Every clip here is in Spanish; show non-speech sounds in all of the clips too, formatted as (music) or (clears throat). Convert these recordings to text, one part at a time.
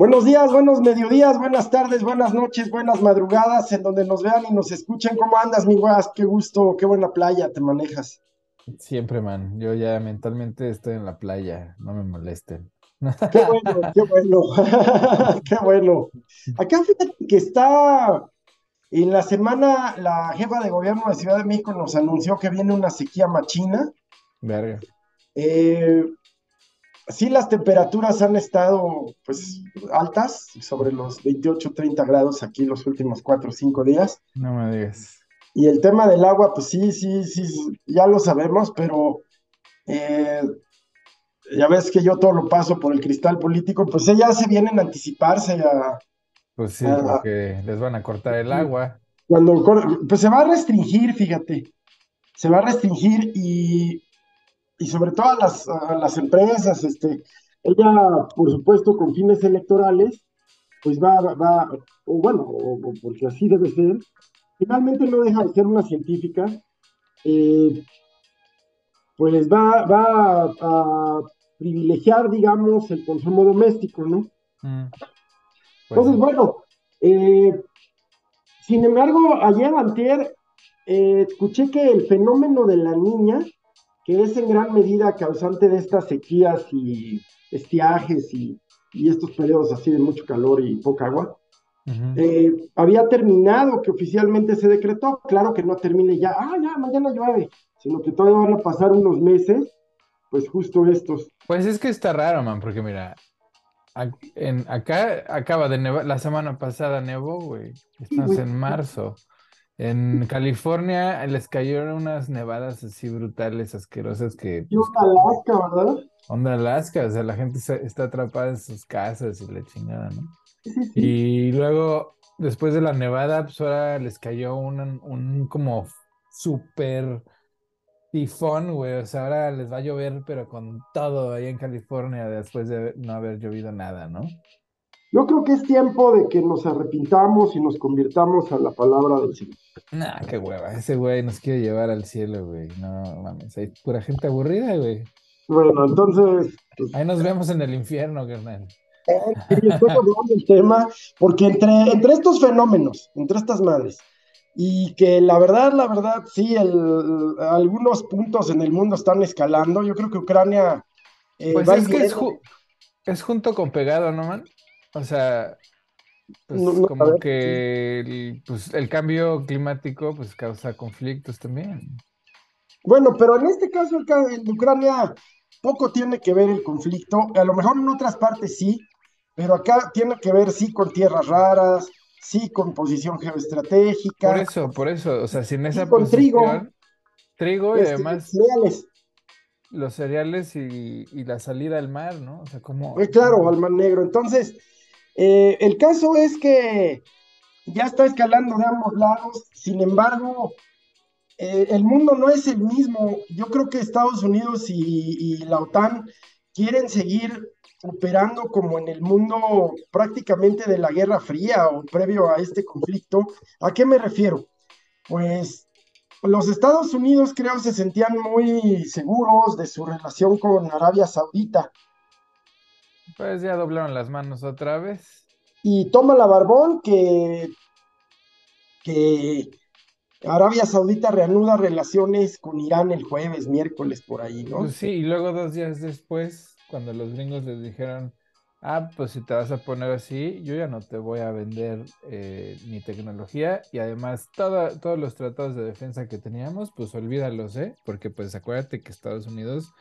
Buenos días, buenos mediodías, buenas tardes, buenas noches, buenas madrugadas, en donde nos vean y nos escuchen. ¿Cómo andas, mi guas? Qué gusto, qué buena playa te manejas. Siempre, man. Yo ya mentalmente estoy en la playa, no me molesten. Qué bueno, (laughs) qué bueno, (laughs) qué bueno. Acá fíjate que está en la semana la jefa de gobierno de Ciudad de México nos anunció que viene una sequía machina. Verga. Eh, sí, las temperaturas han estado pues altas, sobre los 28, 30 grados aquí los últimos 4 o 5 días. No me digas. Y el tema del agua, pues sí, sí, sí, ya lo sabemos, pero eh, ya ves que yo todo lo paso por el cristal político, pues ya se vienen a anticiparse a... Pues sí, Ah. porque les van a cortar el agua. Cuando, pues se va a restringir, fíjate, se va a restringir y, y sobre todo a las, a las empresas, este, ella, por supuesto, con fines electorales, pues va, va, o bueno, o- o porque así debe ser, finalmente no deja de ser una científica, eh, pues va, va a, a privilegiar, digamos, el consumo doméstico, ¿no? Mm. Pues Entonces, sí. bueno, eh, sin embargo, ayer antier eh, escuché que el fenómeno de la niña, que es en gran medida causante de estas sequías y estiajes y, y estos periodos así de mucho calor y poca agua, Ujú. eh, había terminado, que oficialmente se decretó. Claro que no termine ya, ah, ya, mañana llueve, sino que todavía van a pasar unos meses, pues justo estos. Pues es que está raro, man, porque mira, en, acá acaba de nevar, la semana pasada nevó, güey. Estamos güey. en marzo. En California les cayeron unas nevadas así brutales, asquerosas que Y pues, una Alaska, ¿verdad? onda Alaska, o sea, la gente se- está atrapada en sus casas y la chingada, ¿no? Sí, sí, sí. Y luego, después de la nevada, pues ahora les cayó un, un como súper tifón, güey. O sea, ahora les va a llover, pero con todo ahí en California, después de no haber llovido nada, ¿no? Yo creo que es tiempo de que nos arrepintamos y nos convirtamos a la palabra del Señor. Nah, qué hueva. Ese güey nos quiere llevar al cielo, güey. No mames, hay pura gente aburrida, güey. Bueno, entonces, pues, Ahí nos vemos en el infierno, carnal. sí, después hablamos del tema, porque entre, entre estos fenómenos, entre estas madres, y que la verdad, la verdad, sí, el- algunos puntos en el mundo están escalando, yo creo que Ucrania eh, Pues va es que es, viene. ju- es junto con pegado, ¿no, man? O sea, pues No- no, a como ver, que el, pues, el cambio climático pues causa conflictos también. Bueno, pero en este caso en Ucrania poco tiene que ver el conflicto, a lo mejor en otras partes sí, pero acá tiene que ver sí con tierras raras, sí con posición Por geoestratégica, eso, por eso, o sea, sin esa con trigo. posición, trigo y este, además cereales. los cereales y, y la salida al mar, ¿no? O sea, como... Eh, Claro, al mar negro. Entonces, eh, el caso es que ya está escalando de ambos lados. Sin embargo, eh, el mundo no es el mismo. Yo creo que Estados Unidos y, y la OTAN quieren seguir operando como en el mundo prácticamente de la Guerra Fría o previo a este conflicto. ¿A qué me refiero? Pues los Estados Unidos creo se sentían muy seguros de su relación con Arabia Saudita. Pues ya doblaron las manos otra vez. Y toma la barbón que, que Arabia Saudita reanuda relaciones con Irán el jueves, miércoles, por ahí, ¿no? Pues sí, y luego dos días después, cuando los gringos les dijeron, ah, pues si te vas a poner así, yo ya no te voy a vender eh, ni tecnología y además todo- todos los tratados de defensa que teníamos, pues olvídalos, ¿eh? Porque pues acuérdate que Estados Unidos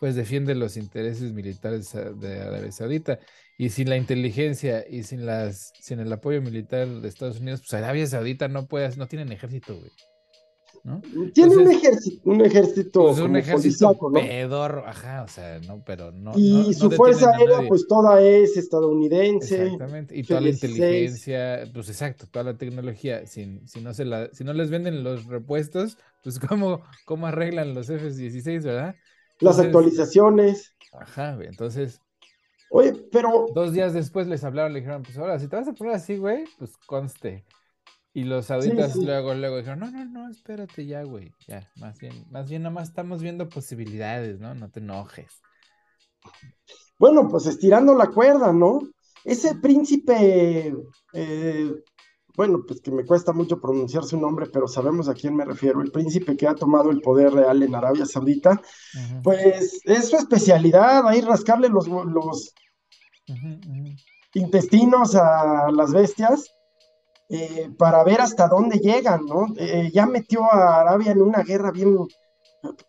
pues defiende los intereses militares a- de Arabia Saudita y sin la inteligencia y sin las sin el apoyo militar de Estados Unidos, pues Arabia Saudita no puede, no tienen ejército, güey. ¿No? Tiene un ejército, un ejército Pues un ejército ¿no? pedorro, ajá, o sea, no, pero no, Y no, su fuerza aérea, pues toda es estadounidense. Exactamente, y toda la F-16. inteligencia, pues exacto, toda la tecnología, si, si no se la, si no les venden los repuestos, pues (laughs) cómo, cómo arreglan los F-16, ¿verdad? Las actualizaciones. Ajá, güey, entonces, Oye, pero dos días después les hablaron, le dijeron, pues ahora, si te vas a poner así, güey, pues conste. Y los sauditas sí. luego, luego dijeron, no, no, no, espérate ya, güey, ya, más bien, más bien nada más estamos viendo posibilidades, ¿no? No te enojes. bueno, pues estirando la cuerda, ¿no? ese príncipe, eh, bueno, pues que me cuesta mucho pronunciar su nombre, pero sabemos a quién me refiero, el príncipe que ha tomado el poder real en Arabia Saudita, pues es su especialidad, ahí rascarle los, los intestinos a las bestias. Eh, para ver hasta dónde llegan, ¿no? Eh, ya metió a Arabia en una guerra bien,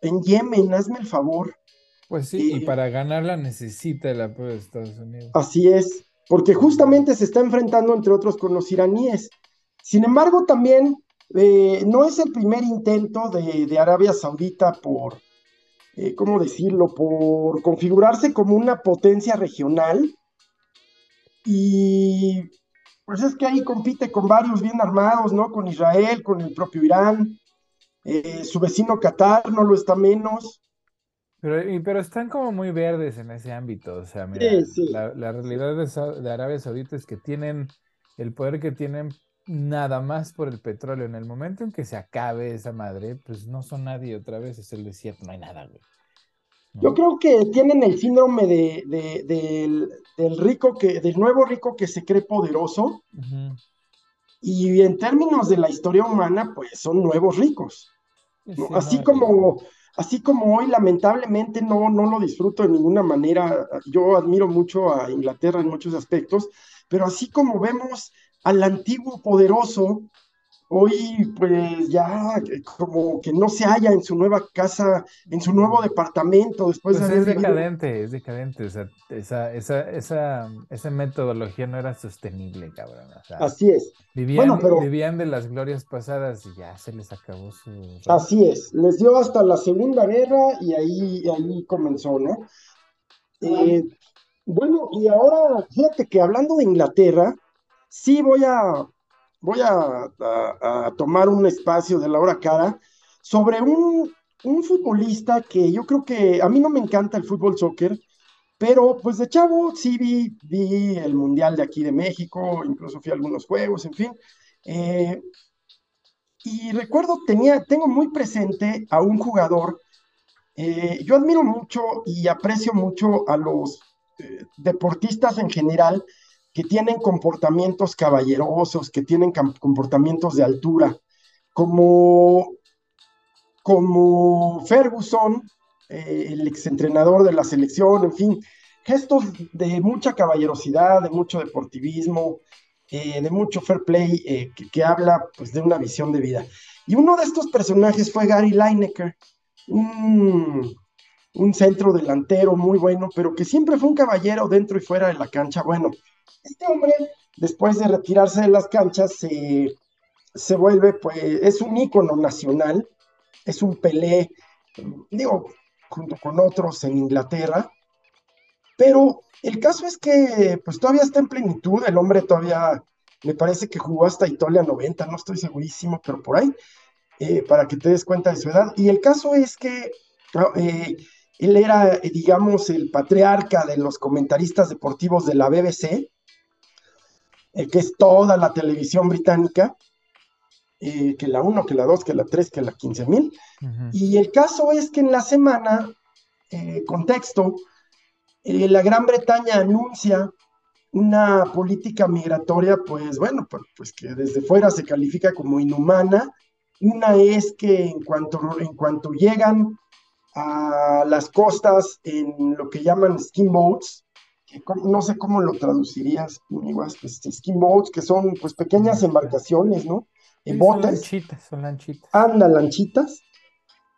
en Yemen, hazme el favor. Pues sí, y para ganarla necesita el apoyo de Estados Unidos. Así es, porque justamente se está enfrentando, entre otros, con los iraníes. Sin embargo, también eh, no es el primer intento de, Arabia Saudita por, eh, ¿cómo decirlo?, por configurarse como una potencia regional. Y pues es que ahí compite con varios bien armados, ¿no? Con Israel, con el propio Irán, eh, su vecino Qatar no lo está menos. Pero, pero están como muy verdes en ese ámbito. O sea, mira, La, realidad de, Arabia Saudita es que tienen el poder que tienen nada más por el petróleo. En el momento en que se acabe esa madre, pues no son nadie otra vez, es el desierto, no hay nada, güey. Yo creo que tienen el síndrome de, del, rico que, del nuevo rico que se cree poderoso. Y en términos de la historia humana, pues son nuevos ricos. Así como así como hoy lamentablemente no, no lo disfruto de ninguna manera, yo admiro mucho a Inglaterra en muchos aspectos, pero así como vemos al antiguo poderoso hoy pues ya como que no se halla en su nueva casa, en su nuevo departamento después pues Es decadente, es decadente, o sea, esa, esa, esa, esa metodología no era sostenible, cabrón. así es. Vivían, vivían de las glorias pasadas y ya se les acabó su... Así es, les dio hasta la Segunda Guerra y ahí, ahí comenzó, ¿no? Eh, bueno, y ahora, fíjate que hablando de Inglaterra, sí voy a voy a, tomar un espacio de la hora cara sobre un, futbolista que yo creo que a mí no me encanta el fútbol soccer, pero pues de chavo sí vi, vi el Mundial de aquí de México, incluso fui a algunos juegos, en fin. Eh, y recuerdo, tenía, tengo muy presente a un jugador, eh, yo admiro mucho y aprecio mucho a los eh, deportistas en general que tienen comportamientos caballerosos, que tienen comportamientos de altura, como, como Ferguson, eh, el exentrenador de la selección, en fin, gestos de mucha caballerosidad, de mucho deportivismo, eh, de mucho fair play, eh, que, habla pues, de una visión de vida. Y uno de estos personajes fue Gary Lineker, un, un centro delantero muy bueno, pero que siempre fue un caballero dentro y fuera de la cancha. Bueno, este hombre, después de retirarse de las canchas, se, vuelve, pues, es un ícono nacional, es un Pelé, digo, junto con otros en Inglaterra, pero el caso es que, pues, todavía está en plenitud, el hombre todavía, me parece que jugó hasta Italia 90, no estoy segurísimo, pero por ahí, eh, para que te des cuenta de su edad, y el caso es que... Ah, eh, él era, digamos, el patriarca de los comentaristas deportivos de la BBC, eh, que es toda la televisión británica, eh, que la 1, que la 2, que la 3, que la 15 mil. Y el caso es que en la semana, eh, contexto, la Gran Bretaña anuncia una política migratoria, pues bueno, pues, pues, que desde fuera se califica como inhumana. Una es que en cuanto, en cuanto llegan a las costas en lo que llaman skin boats, no sé cómo lo traducirías, igual, pues, skin boats, que son pues pequeñas embarcaciones, ¿no? En botes. Son lanchitas, son lanchitas. Anda, lanchitas.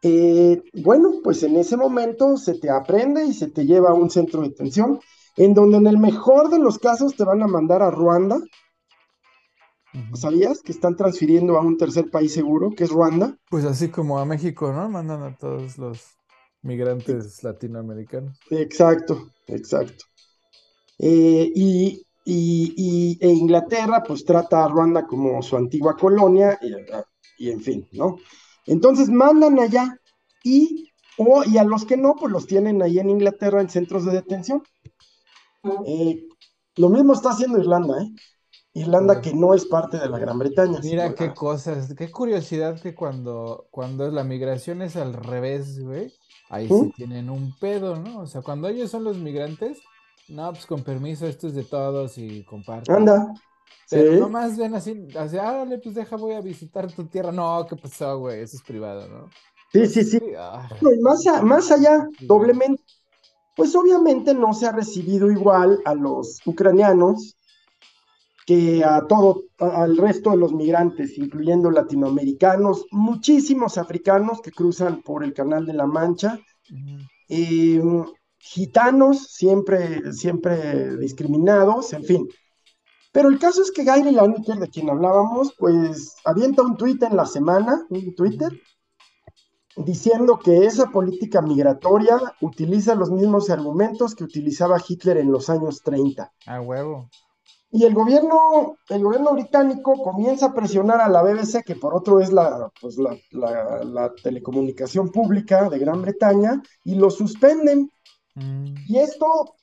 Eh, bueno, pues en ese momento se te aprende y se te lleva a un centro de detención, en donde en el mejor de los casos te van a mandar a Ruanda. ¿Sabías que están transfiriendo a un tercer país seguro, que es Ruanda? Pues así como a México, ¿no? Mandan a todos los migrantes latinoamericanos. Exacto, exacto. Eh, y, e Inglaterra pues trata a Ruanda como su antigua colonia y, en fin, ¿no? Entonces mandan allá y, o, y a los que no, pues los tienen ahí en Inglaterra en centros de detención. Eh, lo mismo está haciendo Irlanda, ¿eh? Irlanda que no es parte de la Gran Bretaña. Mira qué cosas, qué curiosidad que cuando, cuando la migración es al revés, güey, ahí sí tienen un pedo, ¿no? O sea, cuando ellos son los migrantes, no, pues con permiso, esto es de todos y comparte. Anda. Pero sí. nomás ven así, así, árale, pues deja, voy a visitar tu tierra. No, ¿qué pasó, güey? Eso es privado, ¿no? Sí, sí, sí. ah, más, a- más allá, Sí, doblemente, pues obviamente no se ha recibido igual a los ucranianos que a todo, a- al resto de los migrantes, incluyendo latinoamericanos, muchísimos africanos que cruzan por el Canal de la Mancha, eh, gitanos siempre, siempre discriminados, en fin. Pero el caso es que Gary Lineker, de quien hablábamos, pues avienta un tuit en la semana, un Twitter, diciendo que esa política migratoria utiliza los mismos argumentos que utilizaba Hitler en los años 30. A huevo. Y el gobierno, el gobierno británico comienza a presionar a la BBC, que por otro es la, pues la, la- la telecomunicación pública de Gran Bretaña, y lo suspenden. Mm, Y esto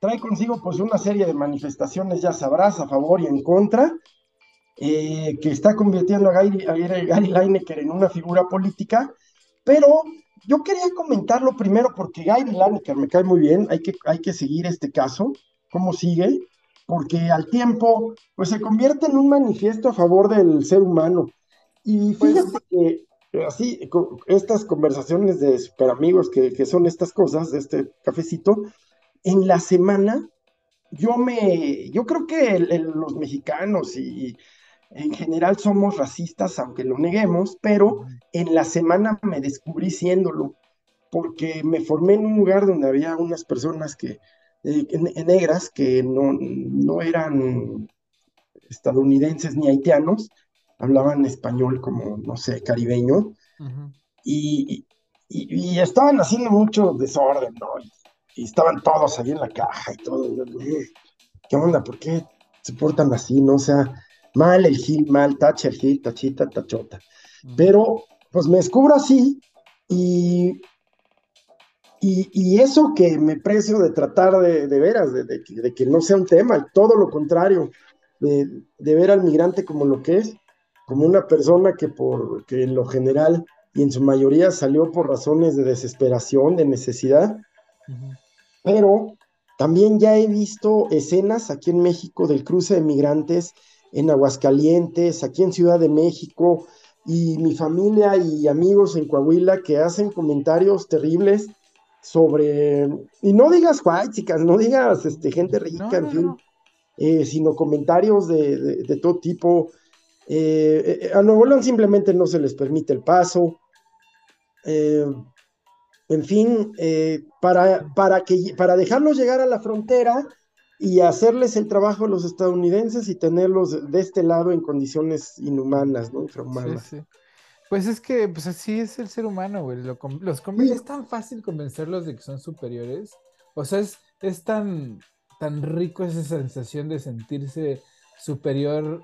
trae consigo pues una serie de manifestaciones, ya sabrás, a favor y en contra, eh, que está convirtiendo a Gary, a Gary- Lineker en una figura política, pero yo quería comentarlo primero porque Gary Lineker me cae muy bien, hay que, hay que seguir este caso, cómo sigue, porque al tiempo pues se convierte en un manifiesto a favor del ser humano. Y fíjate que así, co- estas conversaciones de super amigos que, que son estas cosas, este cafecito, en la semana, yo me, yo creo que los mexicanos y en general somos racistas, aunque lo neguemos, pero en la semana me descubrí siéndolo, porque me formé en un lugar donde había unas personas que, eh, ne- negras que no, no eran estadounidenses ni haitianos, hablaban español como, no sé, caribeño, Ujú. y, y- y estaban haciendo mucho desorden, ¿no? Y, y estaban todos ahí en la caja y todo. "Eh, ¿Qué onda? ¿Por qué se portan así? No, o sea, mal el Gil, mal, tacha el Gil, tachita, tachota. Pero, pues me descubro así y, y, y eso que me precio de tratar de, de veras, de, de que, de que no sea un tema, todo lo contrario, de ver al migrante como lo que es, como una persona que por que en lo general y en su mayoría salió por razones de desesperación, de necesidad, pero también ya he visto escenas aquí en México del cruce de migrantes en Aguascalientes, aquí en Ciudad de México, y mi familia y amigos en Coahuila que hacen comentarios terribles sobre, y no digas chicas, no digas este, gente rica, No, en fin, no. eh, sino comentarios de, de- de todo tipo. Eh, eh, a Nuevo León simplemente no se les permite el paso. Eh, en fin, para, para, que, para dejarlos llegar a la frontera y hacerles el trabajo a los estadounidenses y tenerlos de este lado en condiciones inhumanas, ¿no? Infrahumanas. sí. Pues es que, pues así es el ser humano, güey. Lo los Sí. Es tan fácil convencerlos de que son superiores. O sea, es, es tan, tan rico esa sensación de sentirse superior,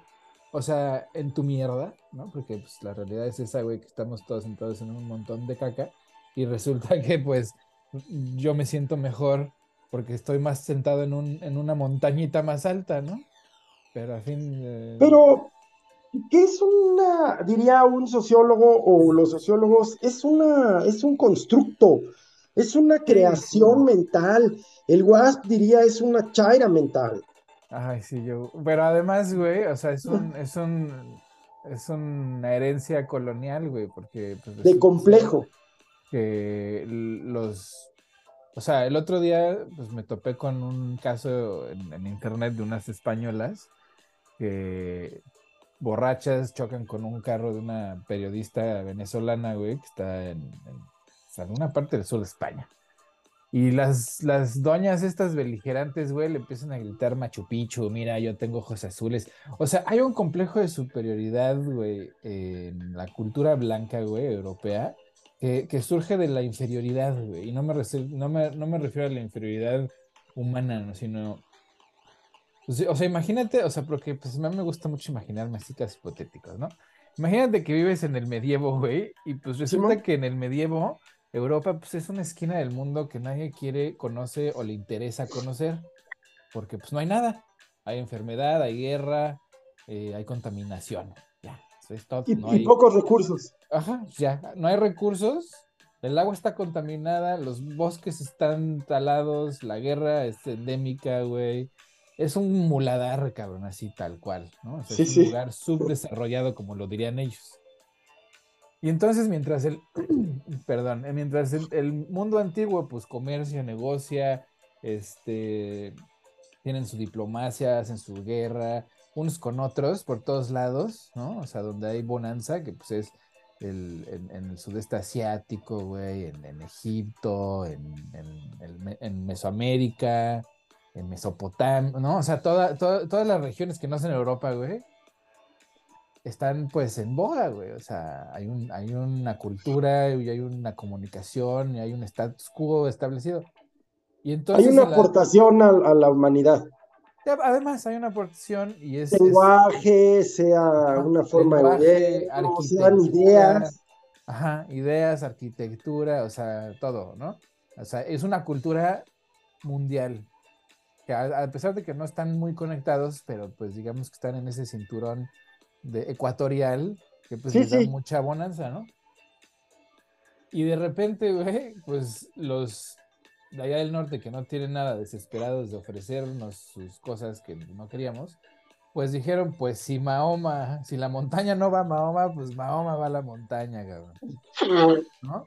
o sea, en tu mierda, ¿no? Porque pues, la realidad es esa, güey, que estamos todos sentados en un montón de caca y resulta que, pues, yo me siento mejor porque estoy más sentado en, un, en una montañita más alta, ¿no? Pero a fin de... Pero, ¿qué es una, diría un sociólogo o los sociólogos, es una, es un constructo, es una creación mental. El WASP diría es una chaira mental. Ay, sí, yo. Pero además, güey, o sea, es un, es un, es una herencia colonial, güey, porque pues, de complejo. que los, o sea, el otro día, pues me topé con un caso en, en internet de unas españolas que borrachas chocan con un carro de una periodista venezolana, güey, que está en, en, en una parte del sur de España. Y las, las doñas estas beligerantes, güey, le empiezan a gritar Machu Picchu, mira, yo tengo ojos azules. O sea, hay un complejo de superioridad, güey, en la cultura blanca, güey, europea, que, que surge de la inferioridad, güey. Y no me, no, me, no me refiero a la inferioridad humana, ¿no? sino... pues, o sea, imagínate, o sea, porque pues a mí me gusta mucho imaginarme así casos hipotéticos, ¿no? Imagínate que vives en el medievo, güey, y pues resulta que en el medievo Europa pues es una esquina del mundo que nadie quiere, conoce o le interesa conocer, porque pues no hay nada. Hay enfermedad, hay guerra, eh, hay contaminación. Ya, eso es todo. Y, no y hay... pocos recursos. Ajá, ya, no hay recursos el agua está contaminada, los bosques están talados, la guerra es endémica, güey. Es un muladar, cabrón, así tal cual, ¿no? es un lugar subdesarrollado, como lo dirían ellos. Y entonces, mientras el, (clears throat) perdón, eh, mientras el, mundo antiguo, pues comercia, negocia, este, tienen su diplomacia, hacen su guerra, unos con otros por todos lados, ¿no? O sea, donde hay bonanza, que pues es el, en, el sudeste asiático, güey, en, Egipto, en, en, Mesoamérica, en Mesopotamia, ¿no? O sea, todas las regiones que no son Europa, güey, están pues en boga, güey. O sea, hay, un, hay una cultura y hay una comunicación y hay un status quo establecido. Y entonces, hay una aportación a, la humanidad. Además, hay una aportación y es. Lenguaje, sea una forma de sean ideas. Ajá, ideas, arquitectura, o sea, todo, ¿no? O sea, es una cultura mundial. Que a pesar de que no están muy conectados, pero pues digamos que están en ese cinturón de ecuatorial, que pues les da mucha bonanza, ¿no? Y de repente, güey, pues los de allá del norte que no tienen nada desesperados de ofrecernos sus cosas que no queríamos, pues dijeron, pues si Mahoma, si la montaña no va a Mahoma, pues Mahoma va a la montaña, cabrón. ¿No?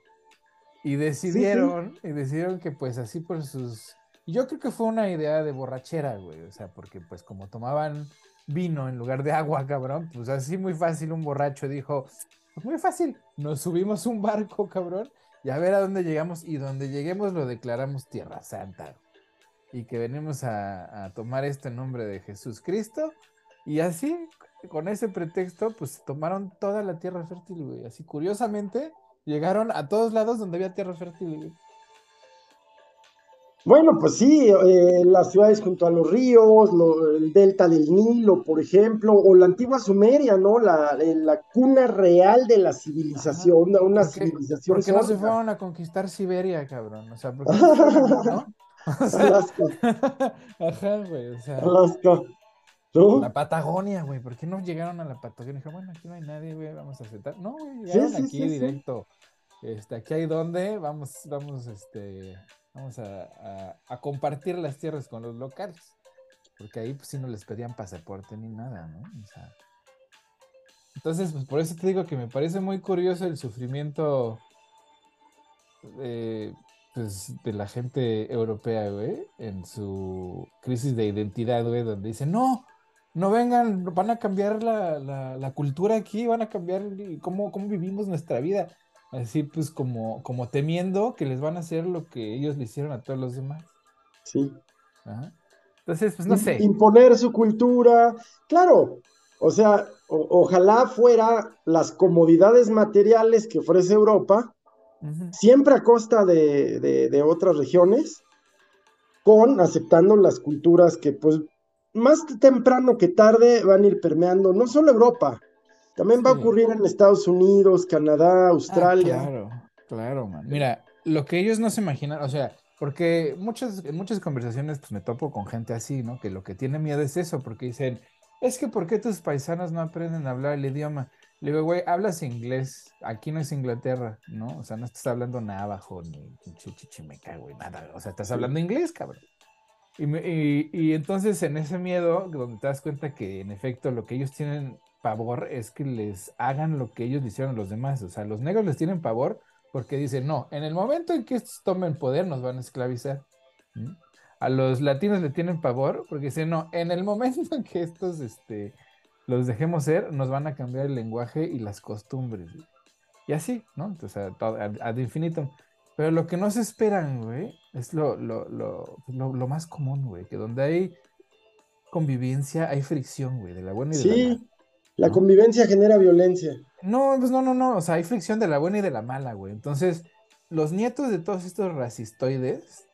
Y decidieron, y decidieron que pues así por sus... Yo creo que fue una idea de borrachera, güey, o sea, porque pues como tomaban vino en lugar de agua, (laughs) cabrón. Pues así muy fácil, un borracho dijo, pues muy fácil, nos subimos un barco, cabrón, y a ver a dónde llegamos, y donde lleguemos lo declaramos Tierra Santa. Y que venimos a, tomar este nombre de Jesús Cristo. Y así, con ese pretexto, pues tomaron toda la tierra fértil, güey. Así curiosamente, llegaron a todos lados donde había tierra fértil, güey. Bueno, pues sí, eh, las ciudades junto a los ríos, el delta del Nilo, por ejemplo, o la antigua Sumeria, ¿no? La, eh, la cuna real de la civilización, una civilización. ¿Por qué no se fueron a conquistar Siberia, cabrón? O sea, ¿por qué ¿no? (laughs) Alaska. (laughs) Ajá, güey, o sea. Alaska. ¿No? La Patagonia, güey, ¿por qué no llegaron a la Patagonia? Dije, bueno, aquí no hay nadie, güey, vamos a aceptar. No, güey, llegaron aquí directo. Este, aquí hay donde, vamos, vamos, este, Vamos a, compartir las tierras con los locales. Porque ahí pues sí no les pedían pasaporte ni nada, ¿no? O sea, entonces, pues por eso te digo que me parece muy curioso el sufrimiento de, pues, de la gente europea, güey, en su crisis de identidad, güey, donde dicen, no, no vengan, van a cambiar la, la cultura aquí, van a cambiar cómo, cómo vivimos nuestra vida así pues como, como temiendo que les van a hacer lo que ellos le hicieron a todos los demás. Sí. Entonces, pues no sé. Imponer su cultura, claro, o sea, ojalá fuera las comodidades materiales que ofrece Europa, siempre a costa de, de, otras regiones, con aceptando las culturas que pues más temprano que tarde van a ir permeando, no solo Europa, también va a ocurrir en Estados Unidos, Canadá, ah, Australia. claro, claro, man. Mira, lo que ellos no se imaginan, o sea, porque muchas, en muchas conversaciones pues me topo con gente así, ¿no? Que lo que tiene miedo es eso, porque dicen, es que ¿por qué tus paisanos no aprenden a hablar el idioma? Le digo, güey, hablas inglés, aquí no es Inglaterra, ¿no? O sea, no estás hablando navajo ni chichichimeca, güey, nada. O sea, estás hablando inglés, cabrón. Y, y, y, entonces en ese miedo, donde te das cuenta que en efecto lo que ellos tienen pavor es que les hagan lo que ellos le hicieron a los demás. O sea, los negros les tienen pavor porque dicen, no, en el momento en que estos tomen poder nos van a esclavizar. A los latinos le tienen pavor porque dicen, no, en el momento en que estos este, los dejemos ser, nos van a cambiar el lenguaje y las costumbres. Y así, ¿no? Entonces, ad, infinitum. Pero lo que no se esperan, güey, es lo, lo, lo, lo, más común, güey, que donde hay convivencia, hay fricción, güey, de la buena y de la mala. La convivencia genera violencia. No, pues no, no, no. O sea, hay fricción de la buena y de la mala, güey. Entonces, los nietos de todos estos racistoides,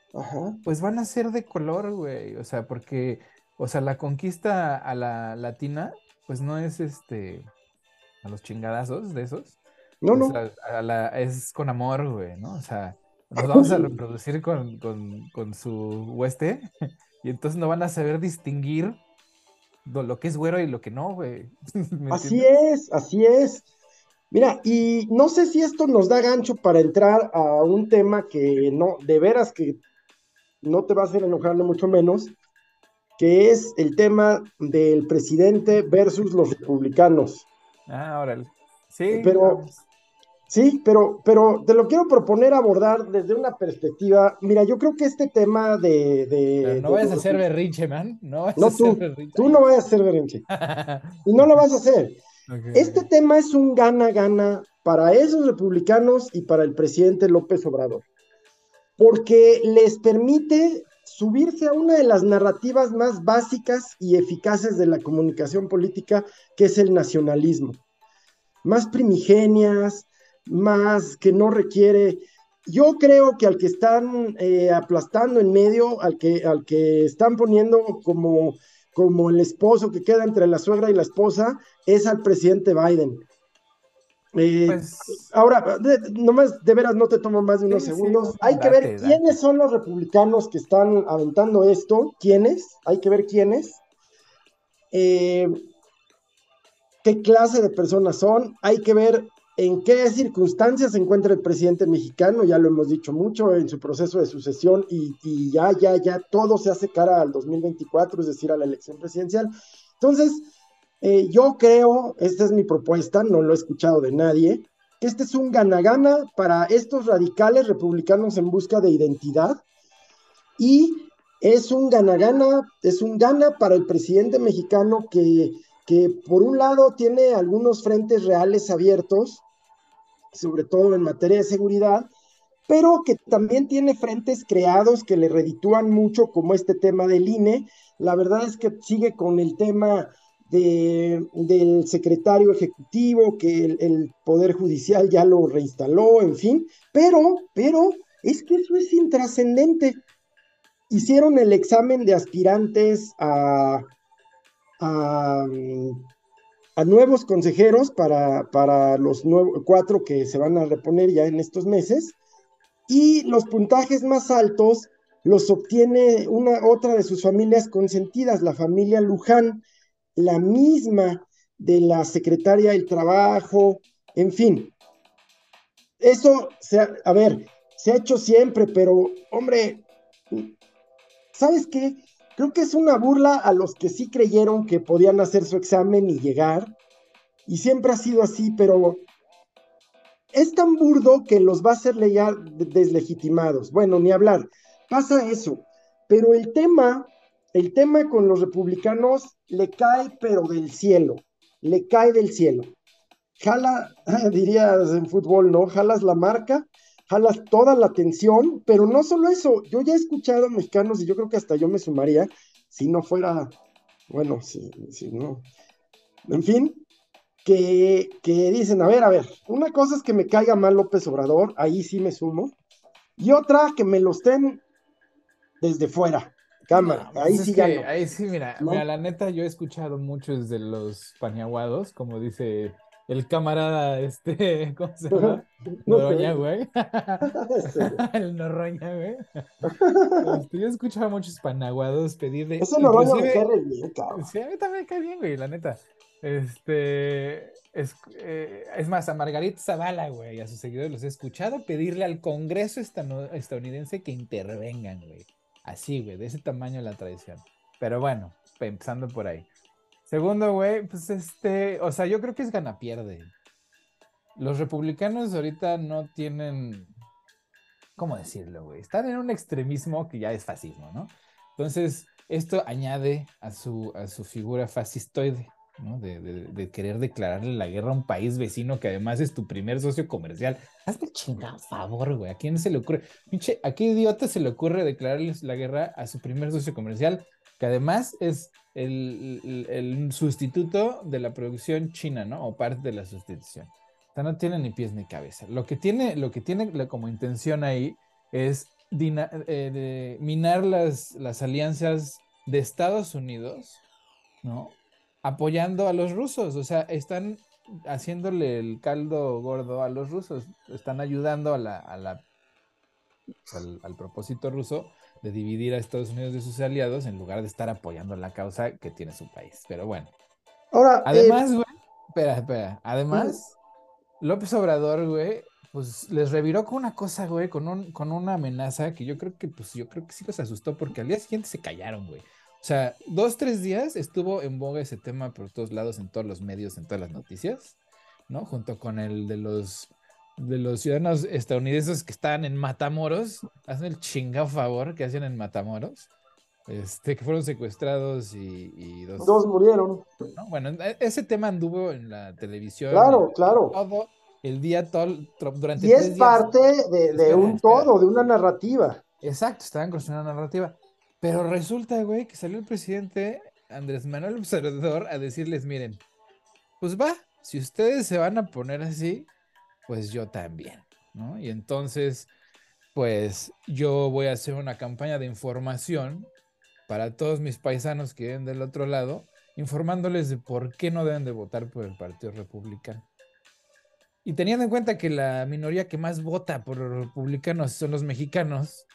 pues van a ser de color, güey. O sea, porque, o sea, la conquista a la latina, pues no es este, a los chingadazos de esos. No, no. es con amor, güey, ¿no? O sea, nos vamos a reproducir con, con, con su hueste (laughs) y entonces no van a saber distinguir lo que es güero y lo que no, güey. (laughs) así es, así es. Mira, y no sé si esto nos da gancho para entrar a un tema que no, de veras que no te va a hacer enojar ni mucho menos, que es el tema del presidente versus los republicanos. Ah, órale. Sí, pero, sí, pero, pero te lo quiero proponer abordar desde una perspectiva. Mira, yo creo que este tema de. no vayas a hacer berrinche, man. No, vayas a hacer berrinche. Tú no vayas a hacer berrinche. (laughs) y no lo vas a hacer. este tema es un gana-gana para esos republicanos y para el presidente López Obrador. Porque les permite subirse a una de las narrativas más básicas y eficaces de la comunicación política, que es el nacionalismo más primigenias, más que no requiere. Yo creo que al que están eh, aplastando en medio, al que, al que están poniendo como, como el esposo que queda entre la suegra y la esposa, es al presidente Biden. Eh, pues ahora, de, nomás de veras no te tomo más de unos segundos. Hay que ver quiénes son los republicanos que están aventando esto, quiénes, hay que ver quiénes. Eh, qué clase de personas son, hay que ver en qué circunstancias se encuentra el presidente mexicano, ya lo hemos dicho mucho en su proceso de sucesión y, ya, ya, ya todo se hace cara al 2024, es decir, a la elección presidencial. Entonces, eh, yo creo, esta es mi propuesta, no lo he escuchado de nadie, que este es un gana-gana para estos radicales republicanos en busca de identidad y es un gana-gana, es un gana para el presidente mexicano que que por un lado tiene algunos frentes reales abiertos, sobre todo en materia de seguridad, pero que también tiene frentes creados que le reditúan mucho, como este tema del INE. La verdad es que sigue con el tema del secretario ejecutivo, que el, Poder Judicial ya lo reinstaló, en fin, pero, pero, es que eso es intrascendente. Hicieron el examen de aspirantes a, nuevos consejeros para, para los cuatro que se van a reponer ya en estos meses. Y los puntajes más altos los obtiene una otra de sus familias consentidas, la familia Luján, la misma de la secretaria del Trabajo, en fin. Eso, se a ver, se ha hecho siempre, pero hombre, ¿sabes qué? Creo que es una burla a los que sí creyeron que podían hacer su examen y llegar. Y siempre ha sido así, pero es tan burdo que los va a hacer deslegitimados. Bueno, ni hablar. Pasa eso. Pero el tema, el tema con los republicanos le cae, pero del cielo. Le cae del cielo. Jala, (laughs) dirías en fútbol, ¿no? Jalas la marca jalas toda la atención, pero no solo eso, yo ya he escuchado a mexicanos y yo creo que hasta yo me sumaría si no fuera, bueno, si, si no, en fin, que, que dicen, a ver, a ver, una cosa es que me caiga mal López Obrador, ahí sí me sumo, y otra que me lo estén desde fuera. Cámara, ahí pues sí Ahí sí, mira, mira, la neta, yo he escuchado muchos de los pañaguados, como dice el camarada, este, (laughs) ¿cómo se llama? Noroña, güey. (laughs) (laughs) el Noroña, güey. Este, yo he escuchado a muchos panaguados pedirle. Eso Noroña me cae bien, cabrón. Sí, a mí también me cae bien, güey, la neta. Este, es, eh, es más, a Margarita Zavala, güey, a sus seguidores los he escuchado pedirle al Congreso estadounidense que intervengan, güey. Así, güey, de ese tamaño la tradición. Pero bueno, empezando por ahí. Segundo, güey, pues este, o sea, yo creo que es gana-pierde. Los republicanos ahorita no tienen, ¿cómo decirlo, güey? Están en un extremismo que ya es fascismo, ¿no? Entonces, esto añade a su, a su figura fascistoide, ¿no? De, de, querer declararle la guerra a un país vecino que además es tu primer socio comercial. Hazme chingado favor, güey. ¿A quién se le ocurre? Pinche, ¿a qué idiota se le ocurre declararles la guerra a su primer socio comercial? Que además es el, sustituto de la producción china, ¿no? O parte de la sustitución. O sea, no tiene ni pies ni cabeza. Lo que tiene, lo que tiene como intención ahí es eh, minar las, las alianzas de Estados Unidos, ¿no? Apoyando a los rusos. O sea, están haciéndole el caldo gordo a los rusos. Están ayudando a la, a la al propósito ruso de dividir a Estados Unidos de sus aliados en lugar de estar apoyando la causa que tiene su país. Pero bueno. Ahora, además, eh, güey, espera, espera. Además, López Obrador, güey, pues les reviró con una cosa, güey, con, un, con una amenaza que yo creo que, pues yo creo que sí los asustó porque al día siguiente se callaron, güey. O sea, dos, tres días estuvo en boga ese tema por todos lados, en todos los medios, en todas las noticias, ¿no? Junto con el de los, de los ciudadanos estadounidenses que estaban en Matamoros, hacen el chingado favor que hacen en Matamoros, este, que fueron secuestrados y, dos... Dos murieron. Bueno, e, ese tema anduvo en la televisión. Claro, claro. Todo el día, todo, durante Y es parte de, un todo, de una narrativa. Exacto, estaban construyendo una narrativa. Pero resulta, güey, que salió el presidente Andrés Manuel Observador a decirles, miren, pues va, si ustedes se van a poner así, pues yo también, ¿no? Y entonces, pues yo voy a hacer una campaña de información para todos mis paisanos que viven del otro lado, informándoles de por qué no deben de votar por el Partido Republicano. Y teniendo en cuenta que la minoría que más vota por los republicanos son los mexicanos,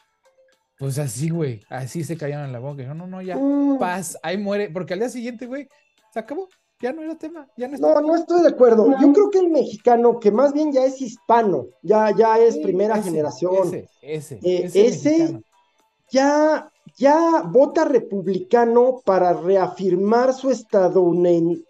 pues así, güey, así se callaron en la boca. No, no, no, ya, mm. paz, ahí muere, porque al día siguiente, güey, se acabó, ya no era tema, ya no No, no estoy de acuerdo. Yo creo que el mexicano, que más bien ya es hispano, ya, ya es primera generación. Ese, ese, eh, ese, ya, ya vota republicano para reafirmar su estadounidense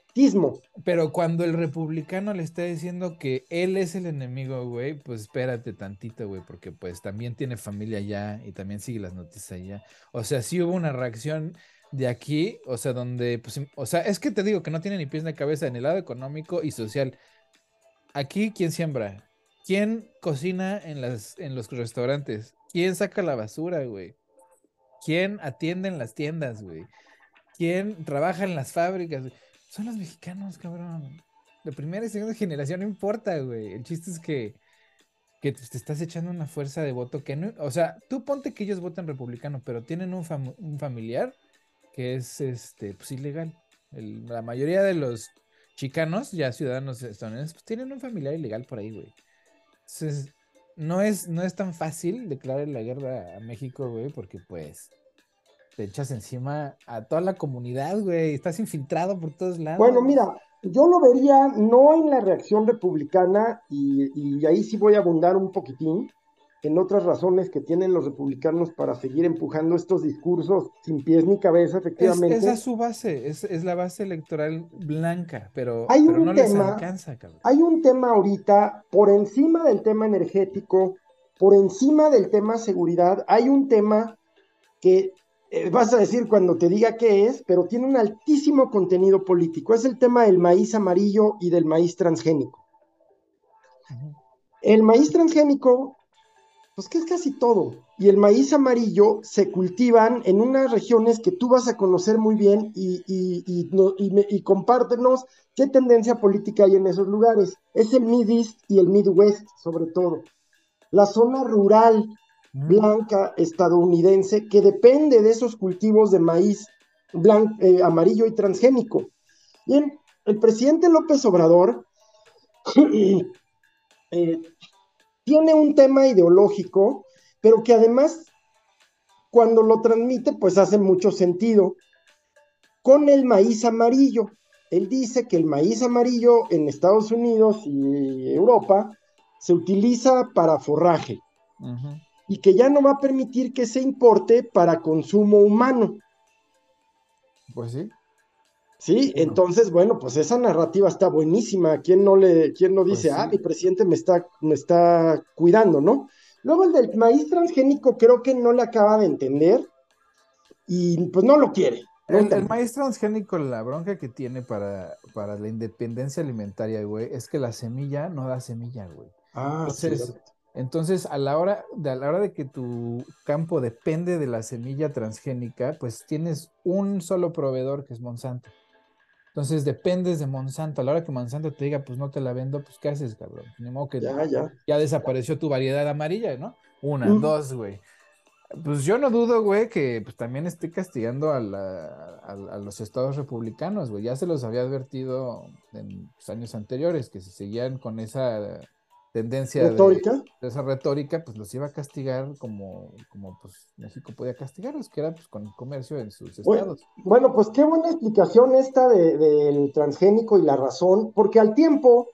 pero cuando el republicano le está diciendo que él es el enemigo, güey, pues espérate tantito, güey, porque pues también tiene familia allá y también sigue las noticias allá. O sea, sí hubo una reacción de aquí, o sea, donde, pues, o sea, es que te digo que no tiene ni pies ni cabeza en el lado económico y social. Aquí, ¿quién siembra? ¿Quién cocina en, las, en los restaurantes? ¿Quién saca la basura, güey? ¿Quién atiende en las tiendas, güey? ¿Quién trabaja en las fábricas? Son los mexicanos, cabrón. De primera y segunda generación no importa, güey. El chiste es que, que te estás echando una fuerza de voto que no. O sea, tú ponte que ellos votan republicano, pero tienen un, familiar que es este, pues ilegal. la mayoría de los chicanos, ya ciudadanos estadounidenses, pues tienen un familiar ilegal por ahí, güey. Entonces, no es, no es tan fácil declarar la guerra a México, güey, porque pues te echas encima a toda la comunidad, güey. Estás infiltrado por todos lados. Bueno, mira, yo lo vería no en la reacción republicana, y, ahí sí voy a abundar un poquitín, en otras razones que tienen los republicanos para seguir empujando estos discursos sin pies ni cabeza, efectivamente. esa es su base, es, la base electoral blanca, pero, hay un no tema, les alcanza, cabrón. Hay un tema ahorita, por encima del tema energético, por encima del tema seguridad, hay un tema que eh, vas a decir cuando te diga qué es, pero tiene un altísimo contenido político. Es el tema del maíz amarillo y del maíz transgénico. El maíz transgénico, pues que es casi todo. Y el maíz amarillo se cultivan en unas regiones que tú vas a conocer muy bien y, y, compártenos qué tendencia política hay en esos lugares. Es el Mid-East y el Midwest, sobre todo. La zona rural blanca estadounidense que depende de esos cultivos de maíz blanco, eh, amarillo y transgénico. Bien, el presidente López Obrador (clears throat) eh, tiene un tema ideológico, pero que además cuando lo transmite pues hace mucho sentido con el maíz amarillo. Él dice que el maíz amarillo en Estados Unidos y Europa se utiliza para forraje y que ya no va a permitir que se importe para consumo humano. Pues sí. Sí, entonces, bueno, pues esa narrativa está buenísima. ¿Quién no le, quién no pues dice, ah, mi presidente me está, me está cuidando, ¿no? Luego el del maíz transgénico creo que no le acaba de entender y pues no lo quiere. el, maíz transgénico, la bronca que tiene para, para la independencia alimentaria, güey, es que la semilla no da semilla, güey. Ah, sí. Entonces, a la hora de, a la hora de que tu campo depende de la semilla transgénica, pues tienes un solo proveedor que es Monsanto. Entonces dependes de Monsanto. A la hora que Monsanto te diga, pues no te la vendo, pues ¿qué haces, cabrón? Ni modo que ya, ya. ya desapareció tu variedad amarilla, ¿no? Una, dos, güey. Pues yo no dudo, güey, que pues, también esté castigando a, a, los estados republicanos, güey. Ya se los había advertido en los años anteriores, que si seguían con esa tendencia ¿Retórica? De, esa retórica, pues los iba a castigar como, como pues México podía castigarlos, que era pues con comercio en sus estados. Bueno, pues qué buena explicación esta del transgénico y la razón, porque al tiempo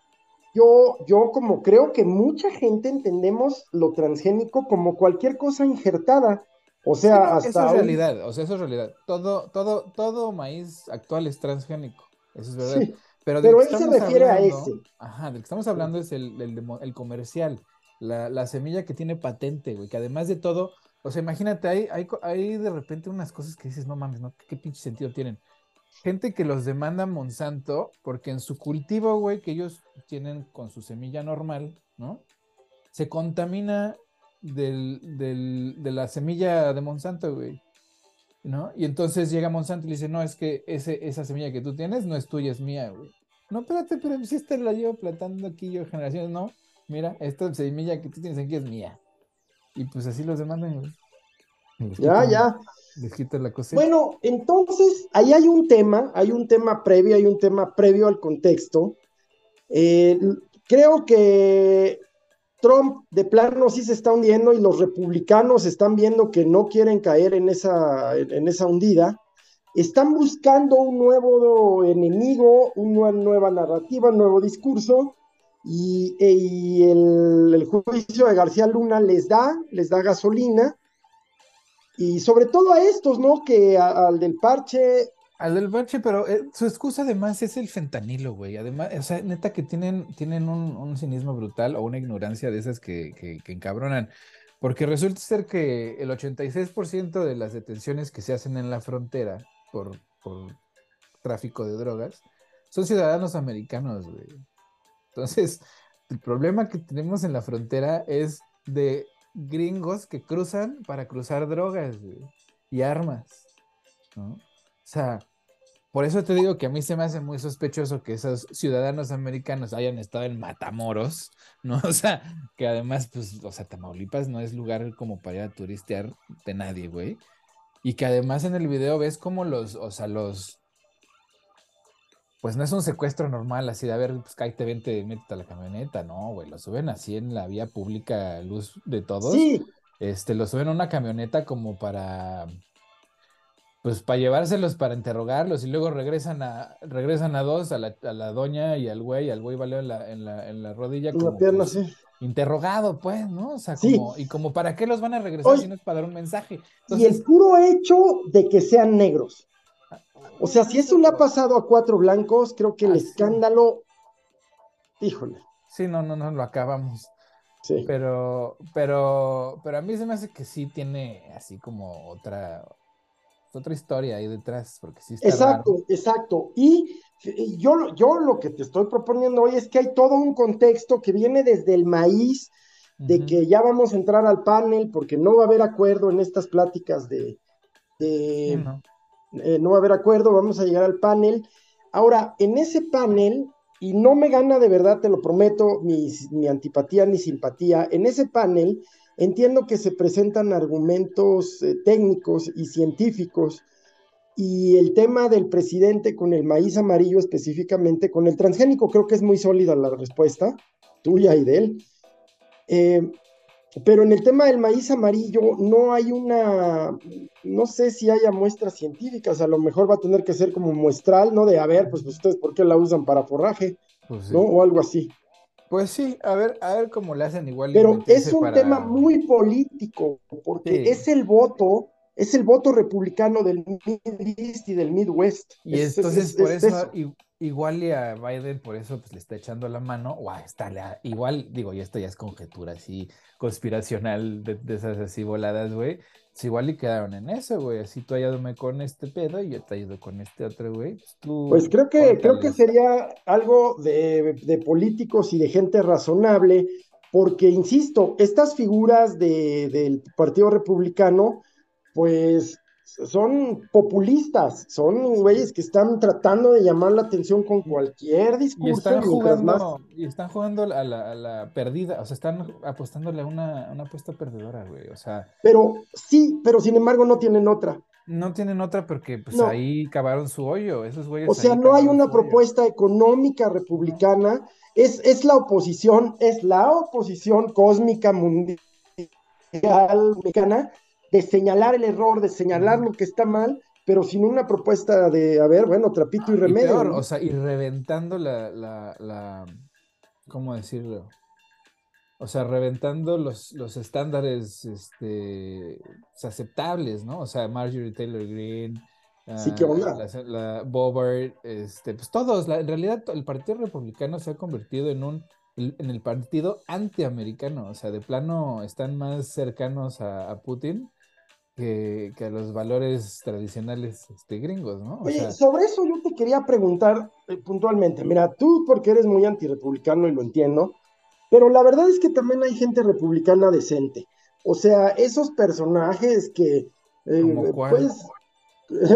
yo, yo como creo que mucha gente entendemos lo transgénico como cualquier cosa injertada. O sea, hasta. Eso es realidad, o sea, eso es realidad. Todo, todo, todo maíz actual es transgénico. Eso es verdad. Pero, él se refiere a ese. Ajá, del que estamos hablando es el, el, comercial, la, la, semilla que tiene patente, güey, que además de todo, o sea, imagínate, hay, hay, hay de repente unas cosas que dices, no mames, ¿no? ¿Qué pinche sentido tienen? gente que los demanda Monsanto porque en su cultivo, güey, que ellos tienen con su semilla normal, ¿no? Se contamina del, de la semilla de Monsanto, güey. ¿No? Y entonces llega Monsanto y le dice, no, es que ese, esa semilla que tú tienes no es tuya, es mía, güey. No, espérate, pero si esta la llevo plantando aquí yo generaciones, no. Mira, esta semilla que tú tienes aquí es mía. Y pues así los demandan, güey. Ya, ya. la Bueno, entonces ahí hay un tema, hay un tema previo, hay un tema previo al contexto. Eh, creo que Trump de plano sí se está hundiendo y los republicanos están viendo que no quieren caer en esa, en esa hundida. Están buscando un nuevo enemigo, una nueva narrativa, un nuevo discurso. Y, el, el, juicio de García Luna les da, les da gasolina y sobre todo a estos, ¿no? Que al del parche. Al del parche, pero eh, su excusa además es el fentanilo, güey. Además, o sea, neta que tienen, tienen un, cinismo brutal o una ignorancia de esas que, que, encabronan. Porque resulta ser que el 86% de las detenciones que se hacen en la frontera por, por tráfico de drogas son ciudadanos americanos, güey. Entonces, el problema que tenemos en la frontera es de gringos que cruzan para cruzar drogas y armas, ¿no? O sea, por eso te digo que a mí se me hace muy sospechoso que esos ciudadanos americanos hayan estado en Matamoros, (laughs) ¿no? O sea, que además, pues, o sea, Tamaulipas no es lugar como para ir a turistear de nadie, güey. Y que además en el video ves como los, o sea, los, pues no es un secuestro normal, así de, a ver, pues cállate, vente, métete a la camioneta, no, güey, lo suben así en la vía pública, luz de todos. Sí. Este, lo suben a una camioneta como para, pues para llevárselos, para interrogarlos, y luego regresan a, regresan a dos, a la, a la doña y al güey, al güey valió en la, en la, en la rodilla. Como, pierna, pues, sí. Interrogado, pues, ¿no? O sea, como, y como para qué los van a regresar si no es para dar un mensaje. Y el puro hecho de que sean negros. O sea, si eso le ha pasado a cuatro blancos, creo que el escándalo, híjole. Sí, no, no, no, lo acabamos. Sí. Pero, pero, pero a mí se me hace que sí tiene así como otra, otra historia ahí detrás, porque sí está Exacto, exacto. Y, yo, yo lo que te estoy proponiendo hoy es que hay todo un contexto que viene desde el maíz, de que ya vamos a entrar al panel, porque no va a haber acuerdo en estas pláticas de, eh, no va a haber acuerdo, vamos a llegar al panel. Ahora, en ese panel, y no me gana de verdad, te lo prometo, ni, antipatía ni simpatía, en ese panel entiendo que se presentan argumentos eh, técnicos y científicos y el tema del presidente con el maíz amarillo específicamente, con el transgénico creo que es muy sólida la respuesta tuya y de él. Eh, pero en el tema del maíz amarillo no hay una, no sé si haya muestras científicas, a lo mejor va a tener que ser como muestral, ¿no? De a ver, pues, ustedes por qué la usan para forraje, pues ¿no? O algo así. Pues sí, a ver, a ver cómo le hacen igual. Pero es un tema muy político, porque es el voto, es el voto republicano del East y del Midwest. Y entonces por eso, igual y a Biden por eso pues le está echando la mano, o a está, igual, digo, y esto ya es conjetura así conspiracional de, esas así voladas, güey. Pues igual y quedaron en eso, güey. Así tú ayúdame con este pedo y yo te ayudo con este otro, güey. Pues, pues creo que, creo que sería algo de, de, políticos y de gente razonable, porque, insisto, estas figuras de, del Partido Republicano, pues son populistas, son güeyes que están tratando de llamar la atención con cualquier discurso. Y están jugando, y están jugando a la, perdida, o sea, están apostándole a una, una apuesta perdedora, güey, o sea. Pero sí, pero sin embargo no tienen otra. No tienen otra porque pues ahí cavaron su hoyo, esos güeyes. O sea, no hay una propuesta económica republicana, es, es la oposición, es la oposición cósmica mundial mexicana de señalar el error, de señalar lo que está mal, pero sin una propuesta de, a ver, bueno, trapito y remedio. o sea, y reventando la, la, ¿cómo decirlo? O sea, reventando los, los estándares este, aceptables, ¿no? O sea, Marjorie Taylor Greene, sí, qué ah, la, la Bobart, este, pues todos, en realidad el Partido Republicano se ha convertido en un en el partido antiamericano, o sea, de plano están más cercanos a, Putin que, a los valores tradicionales este, gringos, ¿no? Oye, sobre eso yo te quería preguntar eh, puntualmente, mira, tú porque eres muy antirepublicano y lo entiendo, pero la verdad es que también hay gente republicana decente, o sea, esos personajes que, eh, pues,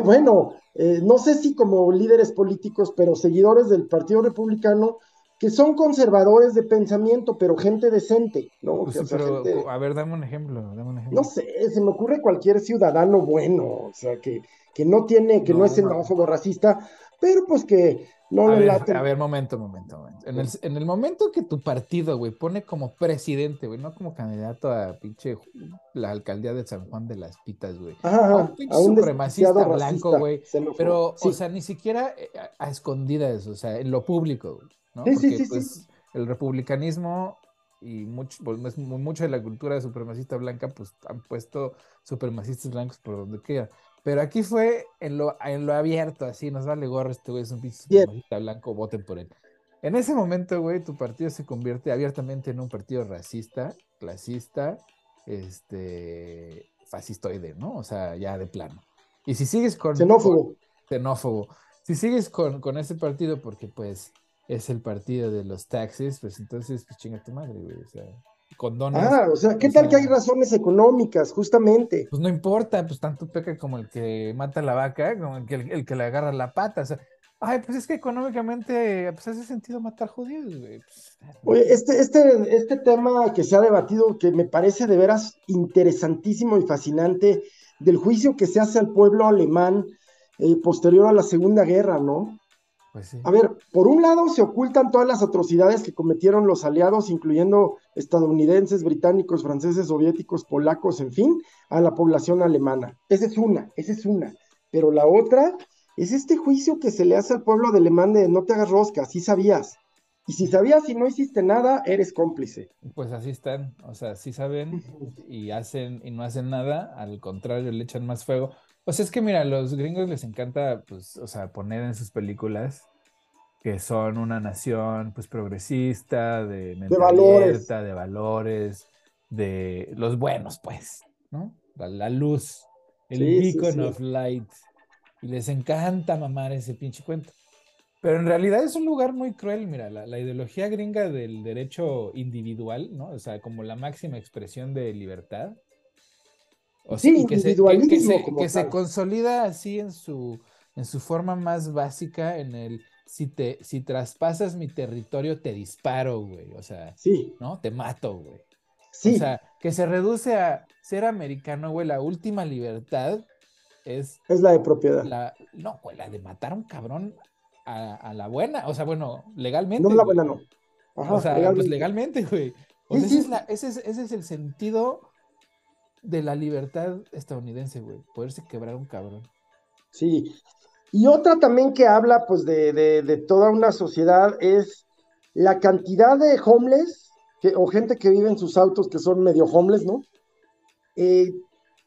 bueno, eh, no sé si como líderes políticos, pero seguidores del Partido Republicano, que son conservadores de pensamiento, pero gente decente, ¿no? Pues pero, a ver, dame un ejemplo, dame un ejemplo. No sé, se me ocurre cualquier ciudadano bueno, o sea, que, que no tiene, que no, es xenófobo, racista, pero pues que no a le ver, A ver, momento, momento, momento. En el, en el momento que tu partido, güey, pone como presidente, güey, no como candidato a pinche la alcaldía de San Juan de las Pitas, güey. a un pinche supremacista blanco, güey. Pero, o sea, ni siquiera eh, a, escondidas, o sea, en lo público, güey. ¿No? Porque, pues, el republicanismo y mucho, pues, mucho de la cultura supremacista blanca, pues han puesto supremacistas blancos por donde quiera. Pero aquí fue en lo, en lo abierto, así, nos vale gorro, este güey es un pinche supremacista blanco, voten por él. En ese momento, güey, tu partido se convierte abiertamente en un partido racista, clasista, este, fascistoide, ¿no? O sea, ya de plano. Y si sigues con... Xenófobo. xenófobo. Si sigues con, con ese partido, porque pues es el partido de los taxis, pues entonces, pues chinga tu madre, güey. O sea, condones. Ah, o sea, ¿qué tal que hay razones económicas, justamente? Pues no importa, pues tanto peca como el que mata la vaca, como el que, el, que le agarra la pata. O sea, ay, pues es que económicamente, pues hace sentido matar judíos, güey. Pues, Oye, este, este, este tema que se ha debatido, que me parece de veras interesantísimo y fascinante, del juicio que se hace al pueblo alemán eh, posterior a la Segunda Guerra, ¿no? Pues a ver, por un lado se ocultan todas las atrocidades que cometieron los aliados, incluyendo estadounidenses, británicos, franceses, soviéticos, polacos, en fin, a la población alemana. Esa es una, esa es una. Pero la otra es este juicio que se le hace al pueblo de alemán de no te hagas rosca, sí sabías. Y si sabías y no hiciste nada, eres cómplice. Pues así están, o sea, sí saben y hacen y no hacen nada, al contrario, le echan más fuego. O sea, es que mira, a los gringos les encanta, pues, o sea, poner en sus películas que son una nación, pues, progresista, de, de valores. de valores, de los buenos, pues, ¿no? La, luz, el beacon of light. Y les encanta mamar ese pinche cuento. Pero en realidad es un lugar muy cruel, mira, la, la, ideología gringa del derecho individual, ¿no? O sea, como la máxima expresión de libertad, sí, que se, que, se, consolida así en su, en su forma más básica, en el si te, si traspasas mi territorio, te disparo, güey. O sea, sí. ¿no? Te mato, güey. Sí. O sea, que se reduce a ser americano, güey. La última libertad es. Es la de propiedad. La, no, güey, la de matar a un cabrón a, la buena. O sea, bueno, legalmente. No, la buena no. o sea, pues legalmente, güey. O sea, ese, es la, ese, es, ese es el sentido de la libertad estadounidense, güey. Poderse quebrar un cabrón. Sí. Y otra también que habla, pues, de, de, toda una sociedad es la cantidad de homeless, o gente que vive en sus autos que son medio homeless, ¿no? Eh,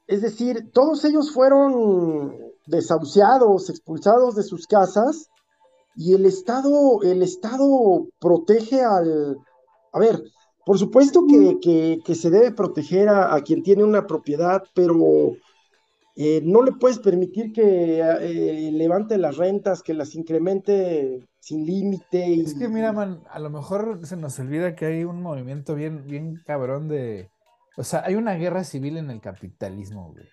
es decir, todos ellos fueron desahuciados, expulsados de sus casas, y el Estado, el Estado protege al. A ver, por supuesto que, se debe proteger a, quien tiene una propiedad, pero eh, no le puedes permitir que eh, levante las rentas, que las incremente sin límite. Es que mira, man, a lo mejor se nos olvida que hay un movimiento bien, bien cabrón de... O sea, hay una guerra civil en el capitalismo, güey.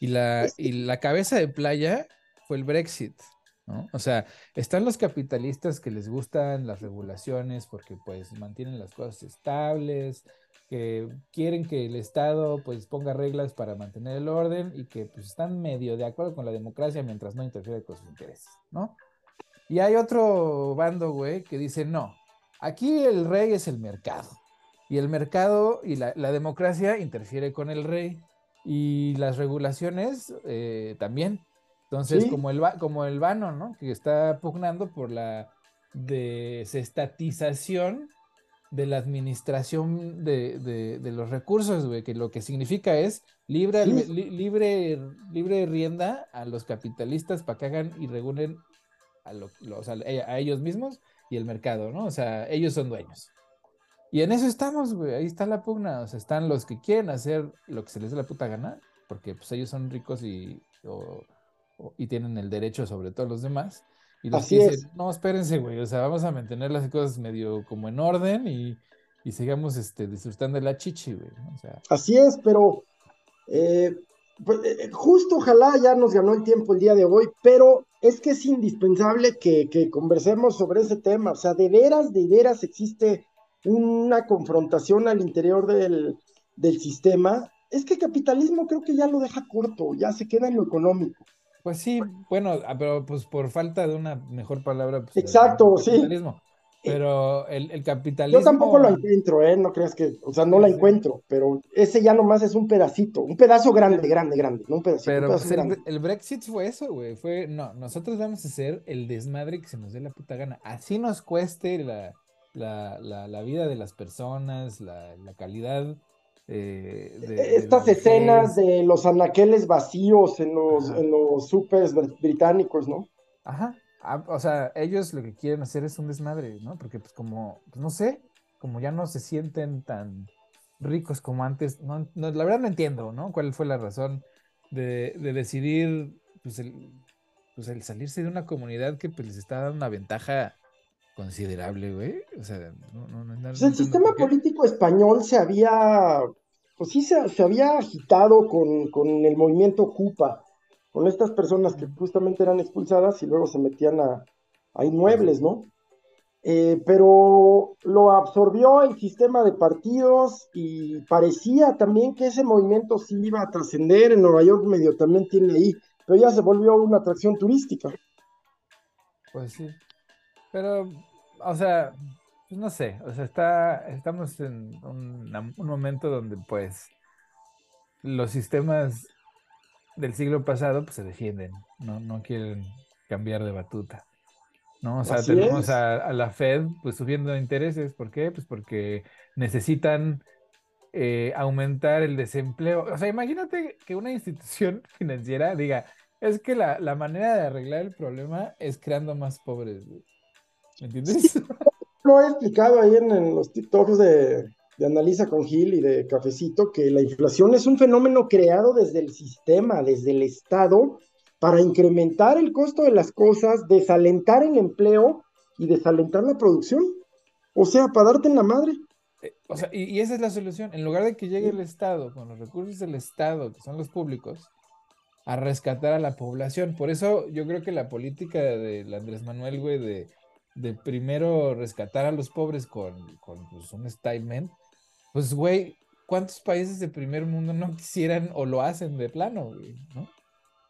Y la, y la cabeza de playa fue el Brexit. O sea, están los capitalistas que les gustan las regulaciones porque pues mantienen las cosas estables, que quieren que el Estado pues ponga reglas para mantener el orden y que pues están medio de acuerdo con la democracia mientras no interfiere con sus intereses, ¿no? Y hay otro bando, güey, que dice, no, aquí el rey es el mercado. Y el mercado y la, democracia interfiere con el rey. Y las regulaciones eh, también. Entonces, como, el, como el vano, ¿no? Que está pugnando por la desestatización de la administración de, los recursos, güey, que lo que significa es libre, libre, libre rienda a los capitalistas para que hagan y regulen a, a ellos mismos y el mercado, ¿no? O sea, ellos son dueños. Y en eso estamos, güey, ahí está la pugna, o sea, están los que quieren hacer lo que se les dé la puta gana, porque pues ellos son ricos y, y tienen el derecho sobre todos los demás, y los Así dicen, no, espérense, güey, o sea, vamos a mantener las cosas medio como en orden y, y sigamos este, disfrutando de la chichi, güey. O sea... Así es, pero eh, pues, eh, justo ojalá ya nos ganó el tiempo el día de hoy, pero es que es indispensable que, que conversemos sobre ese tema. O sea, de veras, de veras existe una confrontación al interior del, del sistema. Es que el capitalismo creo que ya lo deja corto, ya se queda en lo económico. Pues sí, bueno, ah, pero pues por falta de una mejor palabra. Pues, Exacto, sí. Eh, pero el, el, capitalismo. Yo tampoco lo encuentro, ¿eh? No creas que. O sea, no la encuentro, pero ese ya nomás es un pedacito, un pedazo grande, grande, grande, no un pedacito. Pero pues, el, Brexit fue eso, güey. Fue, no, nosotros vamos a hacer el desmadre que se nos dé la puta gana. Así nos cueste la, la, la, la vida de las personas, la, la calidad eh, e-, estas escenas de los anaqueles vacíos en los, en los supers británicos, ¿no? Ajá. Ah, o sea, ellos lo que quieren hacer es un desmadre, ¿no? Porque pues como, pues, no sé, como ya no se sienten tan ricos como antes, no, la verdad no entiendo, ¿no? ¿Cuál fue la razón de, decidir, pues el, pues el salirse de una comunidad que pues les está dando una ventaja considerable, güey. O sea, no, no, no, el sistema político español se había, pues sí, se, había agitado con, con, el movimiento Jupa, con estas personas que justamente eran expulsadas y luego se metían a, a inmuebles, ¿no? Eh, pero lo absorbió el sistema de partidos y parecía también que ese movimiento sí iba a trascender. En Nueva York medio también tiene ahí, pero ya se volvió una atracción turística. Pues sí. Pero, o sea, pues no sé, o sea, está, estamos en un, momento donde pues los sistemas del siglo pasado pues se defienden, no, no quieren cambiar de batuta. ¿no? O sea, tenemos a, la Fed pues subiendo intereses. ¿Por qué? Pues porque necesitan eh, aumentar el desempleo. O sea, imagínate que una institución (laughs) financiera diga, es que la, la manera de arreglar el problema es creando más pobres. ¿Me entiendes? lo he explicado ahí en, los TikToks de, de, Analiza con Gil y de Cafecito, que la inflación es un fenómeno creado desde el sistema, desde el Estado, para incrementar el costo de las cosas, desalentar el empleo y desalentar la producción. O sea, para darte en la madre. Eh, o sea, y, y, esa es la solución. En lugar de que llegue el Estado, con los recursos del Estado, que son los públicos, a rescatar a la población. Por eso yo creo que la política de Andrés Manuel, güey, de de primero rescatar a los pobres con, con pues, un statement, pues, güey, ¿cuántos países de primer mundo no (laughs) quisieran o lo hacen de plano, güey? ¿no?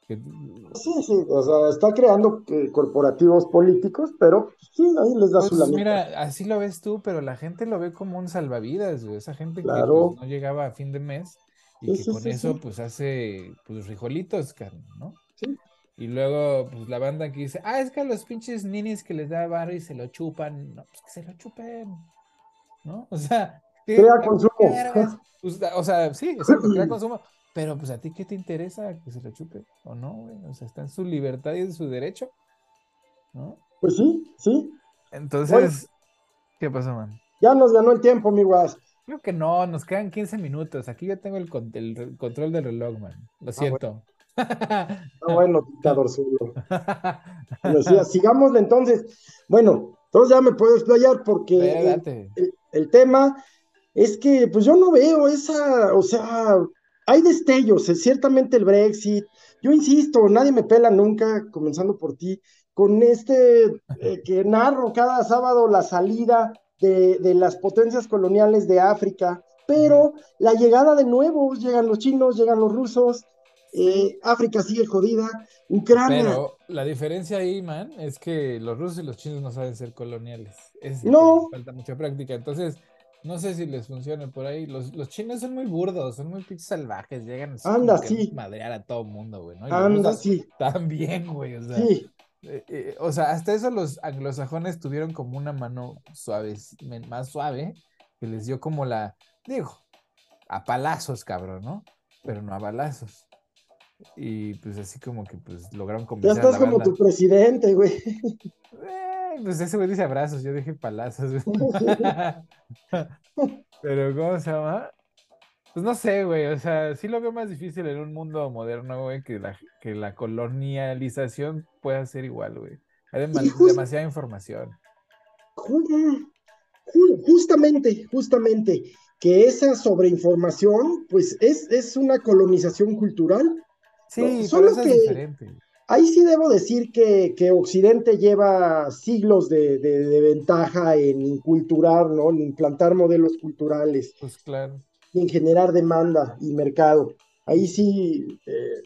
Sí, sí, o sea, está creando eh, corporativos políticos, pero sí, ahí les da su pues, Mira, así lo ves tú, pero la gente lo ve como un salvavidas, güey. Esa gente que pues, no llegaba a fin de mes y que con eso, pues, hace, pues, frijolitos, ¿no? Sí. Y luego, pues la banda que dice, ah, es que a los pinches ninis que les da barro y se lo chupan. No, pues que se lo chupen. ¿No? (laughs) O sea, crea consumo. Pues, o sea, sí, exacto, crea consumo. Pero pues a ti qué te interesa que se lo chupe o no, güey. O sea, está en su libertad y en su derecho. ¿No? Pues sí, sí. Entonces, ¿qué pasó, man? Ya nos ganó el tiempo, mi guas. Creo que no, nos quedan 15 minutos. Aquí ya tengo el, control del reloj, man. Lo ah, siento. Ah, bueno, dictador suyo. Decía, sigámosle entonces. Bueno, entonces ya me puedo explayar porque el, tema es que pues yo no veo esa, o sea, hay destellos, ciertamente el Brexit, yo insisto, nadie me pela nunca, comenzando por ti, con este eh, que narro cada sábado la salida de, de, las potencias coloniales de África, pero la llegada de nuevos, llegan los chinos, llegan los rusos, eh, África sigue jodida, Ucrania. Pero la diferencia ahí, man, es que los rusos y los chinos no saben ser coloniales. no. Falta mucha práctica. Entonces, no sé si les funciona por ahí. Los, los chinos son muy burdos, son muy salvajes, llegan Anda, sí. madrear a todo el mundo, güey. ¿no? Anda, sí. También, güey. O sea, sí. Eh, eh, o sea, hasta eso los anglosajones tuvieron como una mano suave, más suave, que les dio como la, digo, a palazos, cabrón, ¿no? Pero no a balazos. Y pues así como que pues lograron convencer. Ya estás como tu presidente, güey. Eh, pues ese güey dice abrazos, yo dije palazos. (laughs) (laughs) Pero ¿cómo se llama? Pues no sé, güey, o sea, sí lo veo más difícil en un mundo moderno, güey, que la, que la colonialización pueda ser igual, güey. Hay demasiada información. Justamente, justamente, que esa sobreinformación, pues es, es una colonización cultural. Sí, Solo que es diferente. Ahí sí debo decir que, que Occidente lleva siglos de, de, ventaja en inculturar, ¿no? En implantar modelos culturales. Pues claro en generar demanda y mercado. Ahí sí, eh,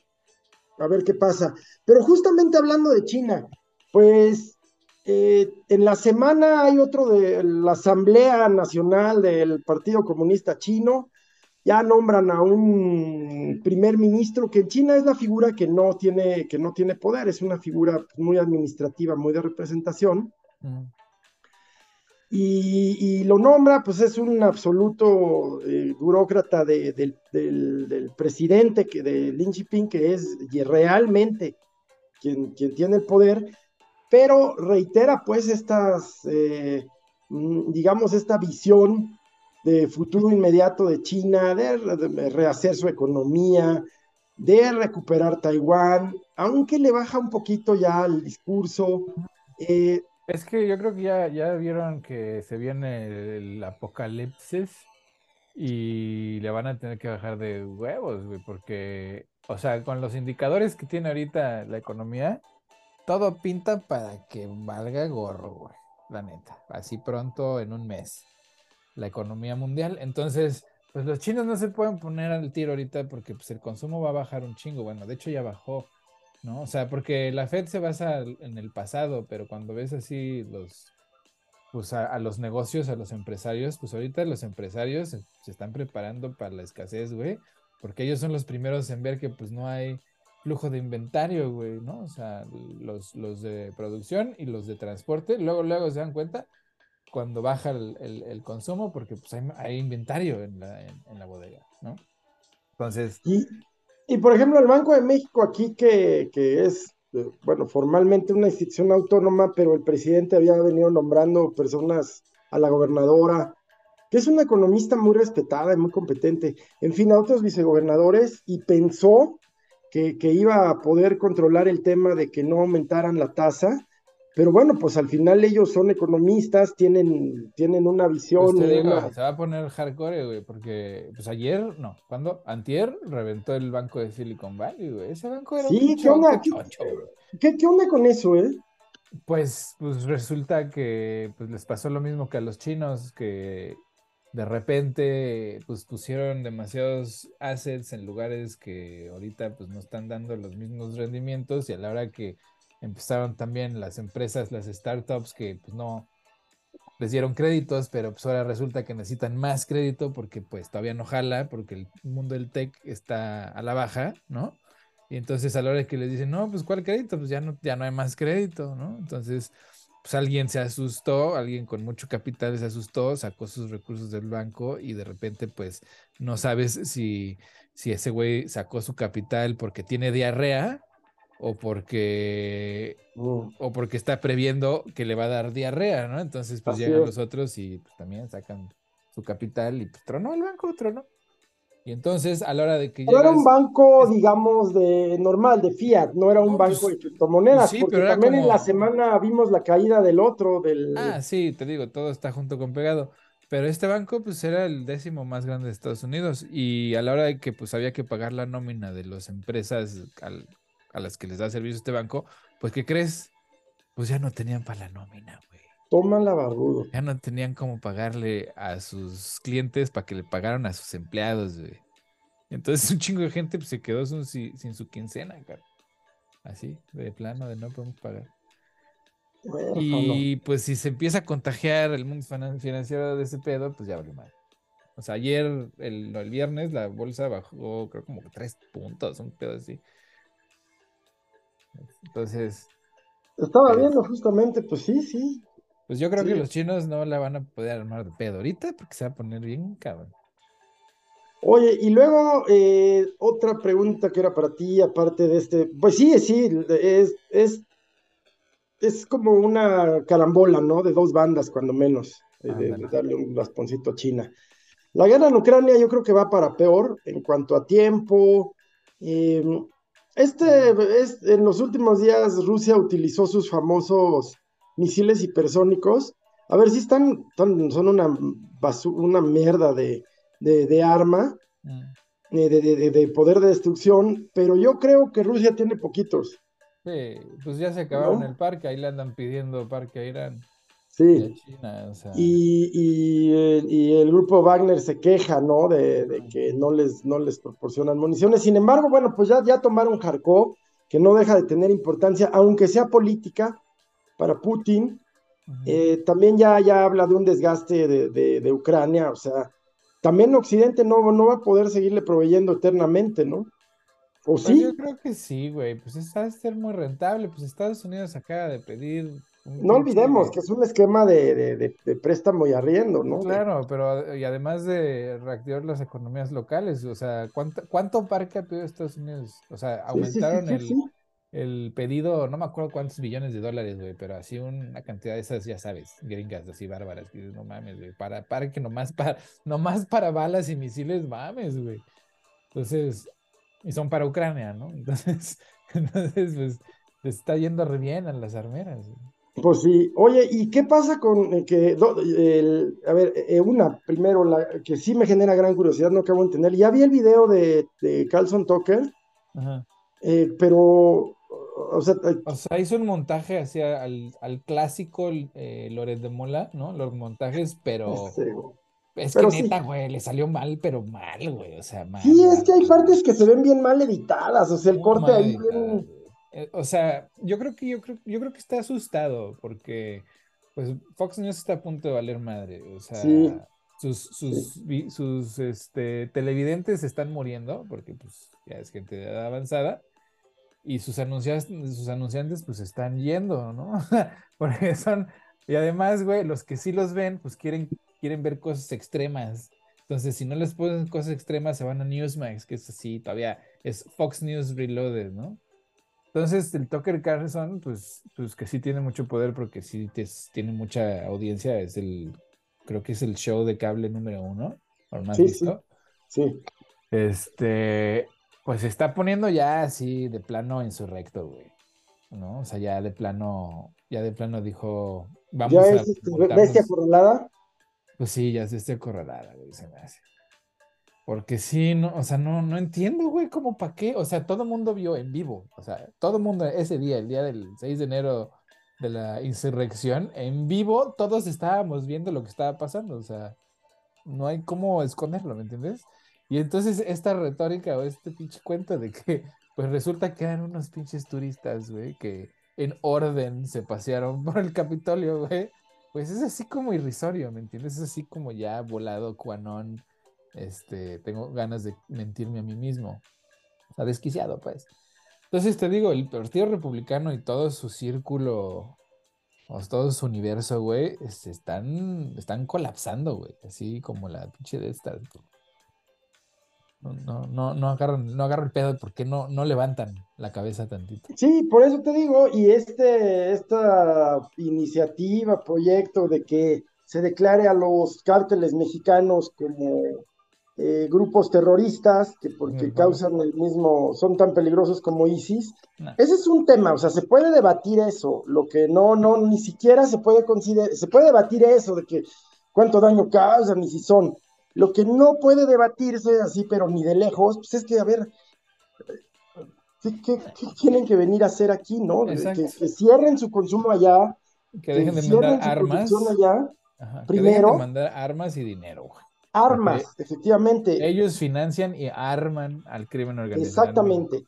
a ver qué pasa. Pero justamente hablando de China, pues eh, en la semana hay otro de la Asamblea Nacional del Partido Comunista Chino. Ya nombran a un primer ministro que en China es la figura que no tiene, que no tiene poder, es una figura muy administrativa, muy de representación. Mm y, lo nombra, pues es un absoluto eh, burócrata del, presidente que, de Lin Jinping, que es realmente quien, quien tiene el poder, pero reitera pues estas, eh, mm, digamos, esta visión de futuro inmediato de China, de, rehacer su economía, de recuperar Taiwán, aunque le baja un poquito ya el discurso. Eh, es que yo creo que ya, ya vieron que se viene el apocalipsis y le van a tener que bajar de huevos, güey, porque, o sea, con los indicadores que tiene ahorita la economía, todo pinta para que valga gorro, güey, la neta, así pronto en un mes, la economía mundial. Entonces, pues los chinos no se pueden poner al tiro ahorita porque pues el consumo va a bajar un chingo, bueno, de hecho ya bajó ¿no? O sea, porque la Fed se basa en el pasado, pero cuando ves así los, pues a, los negocios, a los empresarios, pues ahorita los empresarios se, están preparando para la escasez, güey, porque ellos son los primeros en ver que pues no hay flujo de inventario, güey, ¿no? O sea, los, los de producción y los de transporte, luego, luego se dan cuenta cuando baja el, consumo porque pues hay, inventario en la, en, la bodega, ¿no? Entonces... Y por ejemplo, el Banco de México aquí, que, es, eh, bueno, formalmente una institución autónoma, pero el presidente había venido nombrando personas a la gobernadora, que es una economista muy respetada y muy competente, en fin, a otros vicegobernadores, y pensó que, que iba a poder controlar el tema de que no aumentaran la tasa, pero bueno, pues al final ellos son economistas, tienen, tienen una visión. Pues se va a poner hardcore, güey, porque pues ayer, no, cuando Antier reventó el banco de Silicon Valley, güey. Ese banco era sí, ¿qué onda? ¿Qué, ¿Qué, onda con eso, eh? Pues, pues resulta que pues, les pasó lo mismo que a los chinos, que de repente pues pusieron demasiados assets en lugares que ahorita pues no están dando los mismos rendimientos y a la hora que empezaron también las empresas, las startups que pues no les dieron créditos, pero pues ahora resulta que necesitan más crédito porque pues todavía no jala, porque el mundo del tech está a la baja, ¿no? Y entonces a la hora que les dicen, no, pues ¿cuál crédito? Pues ya no, ya no hay más crédito, ¿no? Entonces, pues alguien se asustó, alguien con mucho capital se asustó, sacó sus recursos del banco y de repente pues no sabes si, si ese güey sacó su capital porque tiene diarrea o porque mm. o porque está previendo que le va a dar diarrea, ¿no? Entonces, pues llegan los otros y pues, también sacan su capital y pues tronó el banco, tronó. Y entonces, a la hora de que No era un banco, digamos, de normal, de fiat, no era un banco pues, de criptomonedas, sí, porque pero también en la semana vimos la caída del otro, del... Ah, sí, te digo, todo está junto con pegado. Pero este banco, pues, era el décimo más grande de Estados Unidos. Y a la hora de que, pues, había que pagar la nómina de las empresas al, a las que les da servicio este banco, pues ¿qué crees? Pues ya no tenían para la nómina, güey. Toma la barbudo. Ya no tenían cómo pagarle a sus clientes para que le pagaran a sus empleados, güey. Entonces (laughs) un chingo de gente pues, se quedó sin, su quincena, cara. Así, de plano, de no podemos pagar. y pues si se empieza a contagiar el mundo financiero de ese pedo, pues ya vale mal. O sea, ayer, el, el viernes, la bolsa bajó, creo como tres puntos, un pedo así. Entonces. Estaba viendo justamente, pues sí, sí. Pues yo creo Sí. que los chinos no la van a poder armar de pedo ahorita porque se va a poner bien cabrón. Oye, y luego eh, otra pregunta que era para ti, aparte de este, pues sí, sí, es, es, es como una carambola, ¿no? De dos bandas, cuando menos, eh, de, darle un rasponcito a China. La guerra en Ucrania yo creo que va para peor en cuanto a tiempo. eh, este, es, en los últimos días Rusia utilizó sus famosos misiles hipersónicos. A ver si están, están- son una, una mierda de, de, de arma Mm. eh, de, de- de- de poder de destrucción, pero yo creo que Rusia tiene poquitos. Sí, pues ya se acabaron ¿No? el parque, ahí le andan pidiendo parque a Irán Sí. China, o sea, Y, y, eh, y el grupo Wagner se queja, ¿no? De, de que no les, no les proporcionan municiones. Sin embargo, bueno, pues ya, ya tomaron Kharkov, que no deja de tener importancia, aunque sea política para Putin. Eh, también ya, ya habla de un desgaste de, de- de Ucrania, o sea, también Occidente no, no va a poder seguirle proveyendo eternamente, ¿no? ¿O Pues sí? yo creo que sí, güey, pues está de ser muy rentable, pues Estados Unidos acaba de pedir No olvidemos que es un esquema de, de- de- de préstamo y arriendo, ¿no? Claro, pero y además de reactivar las economías locales, o sea, ¿cuánto, cuánto parque ha pedido Estados Unidos? O sea, Sí, sí, sí, aumentaron sí, el, el pedido, no me acuerdo cuántos billones de dólares, güey, pero así una cantidad de esas, ya sabes, gringas así bárbaras, que dices, no mames, güey, para, para que nomás para, (laughs) nomás para balas y misiles, mames, güey. Entonces, y son para Ucrania, ¿no? (laughs) Entonces, (laughs) entonces, pues, les está yendo re bien a las armeras. güey. Pues sí. Oye, ¿y qué pasa con eh, que, do- el- a ver, eh, una, primero, la, que sí me genera gran curiosidad, no acabo de entender. Ya vi el video de, de Carlson Tucker, Ajá. eh, pero, o sea, eh, O sea, hizo un montaje hacia al, al clásico eh, Loret de Mola, ¿no? Los montajes, pero (laughs) es pero que neta, güey, le salió mal, pero mal, güey. O sea, mal. sí, es que hay partes que se ven bien mal editadas, o sea, el corte mal ahí bien... güey. Eh, O sea, yo creo que yo creo, yo creo que está asustado porque pues Fox News está a punto de valer madre. O sea, Sí. sus, sus, vi- sus este, televidentes están muriendo porque pues ya es gente de edad avanzada. Y sus anunciantes, sus anunciantes pues están yendo, ¿no? (laughs) Porque son, y además, güey, los que sí los ven, pues quieren, quieren ver cosas extremas. Entonces, si no les ponen cosas extremas, se van a Newsmax, que es así, todavía es Fox News Reloaded, ¿no? Entonces, el Tucker Carlson, pues, pues que sí tiene mucho poder porque sí te- tiene mucha audiencia, es el, creo que es el show de cable número uno, por más Sí, visto. Sí. Este, pues se está poniendo ya así de plano insurrecto, güey. ¿No? O sea, ya de plano, ya de plano dijo, vamos Ya a es este, bestia acorralada. Pues sí, ya se está acorralada, güey, se me hace. Porque sí, no, o sea, no, no entiendo, güey, cómo para qué. O sea, todo el mundo vio en vivo. O sea, todo el mundo ese día, el día del 6 de enero de la insurrección, en vivo, todos estábamos viendo lo que estaba pasando. O sea, no hay cómo esconderlo, ¿me entiendes? Y entonces esta retórica o este pinche cuento de que, pues resulta que eran unos pinches turistas, güey, que en orden se pasearon por el Capitolio, güey. Pues es así como irrisorio, ¿me entiendes? Es así como ya volado, cuanón. Este, tengo ganas de mentirme a mí mismo. O desquiciado, pues. Entonces te digo, el Partido Republicano y todo su círculo, o todo su universo, güey, este, están, están colapsando, güey. Así como la pinche de esta. No, no, no, no agarran, no agarran el pedo de por qué no, no levantan la cabeza tantito. Sí, por eso te digo, y este, esta iniciativa, proyecto de que se declare a los cárteles mexicanos como eh, grupos terroristas, que porque causan el mismo, son tan peligrosos como ISIS. No. Ese es un tema, o sea, se puede debatir eso, lo que no, no, ni siquiera se puede considerar, se puede debatir eso de que cuánto daño causan y si son. Lo que no puede debatirse así, pero ni de lejos, pues es que, a ver, ¿qué, qué- qué tienen que venir a hacer aquí, no? Que, cierren su consumo allá, Que dejen de mandar armas. allá, Ajá, que dejen de primero. mandar armas y dinero, güey. Armas, efectivamente, Ellos financian y arman al crimen organizado. exactamente.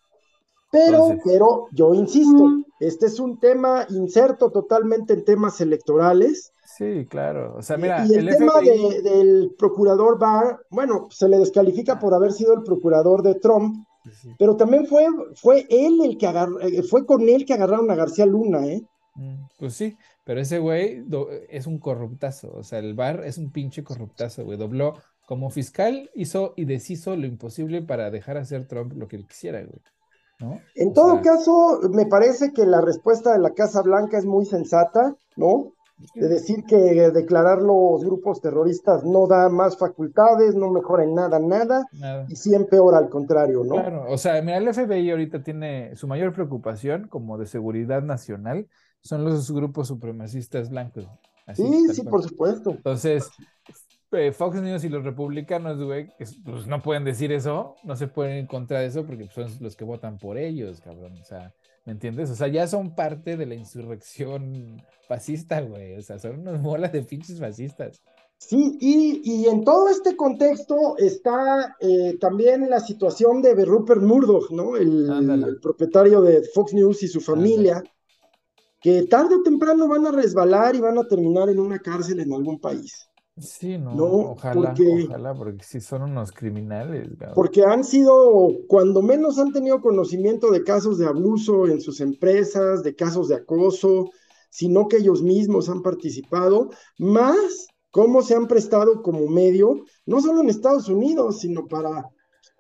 Pero, Entonces- pero yo insisto, este es un tema inserto totalmente en temas electorales. Sí, claro. O sea, mira, y el, el tema FBI. de- del procurador Barr, bueno, se le descalifica por haber sido el procurador de Trump, Sí, pero también fue, fue él el que agarró, eh, fue con él que agarraron a García Luna, ¿eh? Mm, Pues sí, pero ese güey es un corruptazo, o sea, el bar es un pinche corruptazo, güey. Dobló como fiscal, hizo y deshizo lo imposible para dejar hacer Trump lo que él quisiera, güey. ¿No? En O todo sea, caso, me parece que la respuesta de la Casa Blanca es muy sensata, ¿no? De decir que declarar los grupos terroristas no da más facultades, no mejora en nada, nada, nada. y sí empeora al contrario, ¿no? Claro, o sea, mira, el FBI ahorita tiene su mayor preocupación como de seguridad nacional son los grupos supremacistas blancos. Así, Sí, sí, cual. por supuesto. Entonces, eh, Fox News y los republicanos, güey, pues no pueden decir eso, no se pueden ir contra eso porque pues, son los que votan por ellos, cabrón. O sea, ¿me entiendes? O sea, ya son parte de la insurrección fascista, güey. O sea, son unas bolas de pinches fascistas. Sí, y, y en todo este contexto está eh, también la situación de Rupert Murdoch, ¿no? El propietario de Fox News y su familia, que tarde o temprano van a resbalar y van a terminar en una cárcel en algún país. Sí, no, No, ojalá, porque- ojalá, porque sí son unos criminales, cabrón. Porque han sido, cuando menos han tenido conocimiento de casos de abuso en sus empresas, de casos de acoso, sino que ellos mismos han participado, más cómo se han prestado como medio, no solo en Estados Unidos, sino para,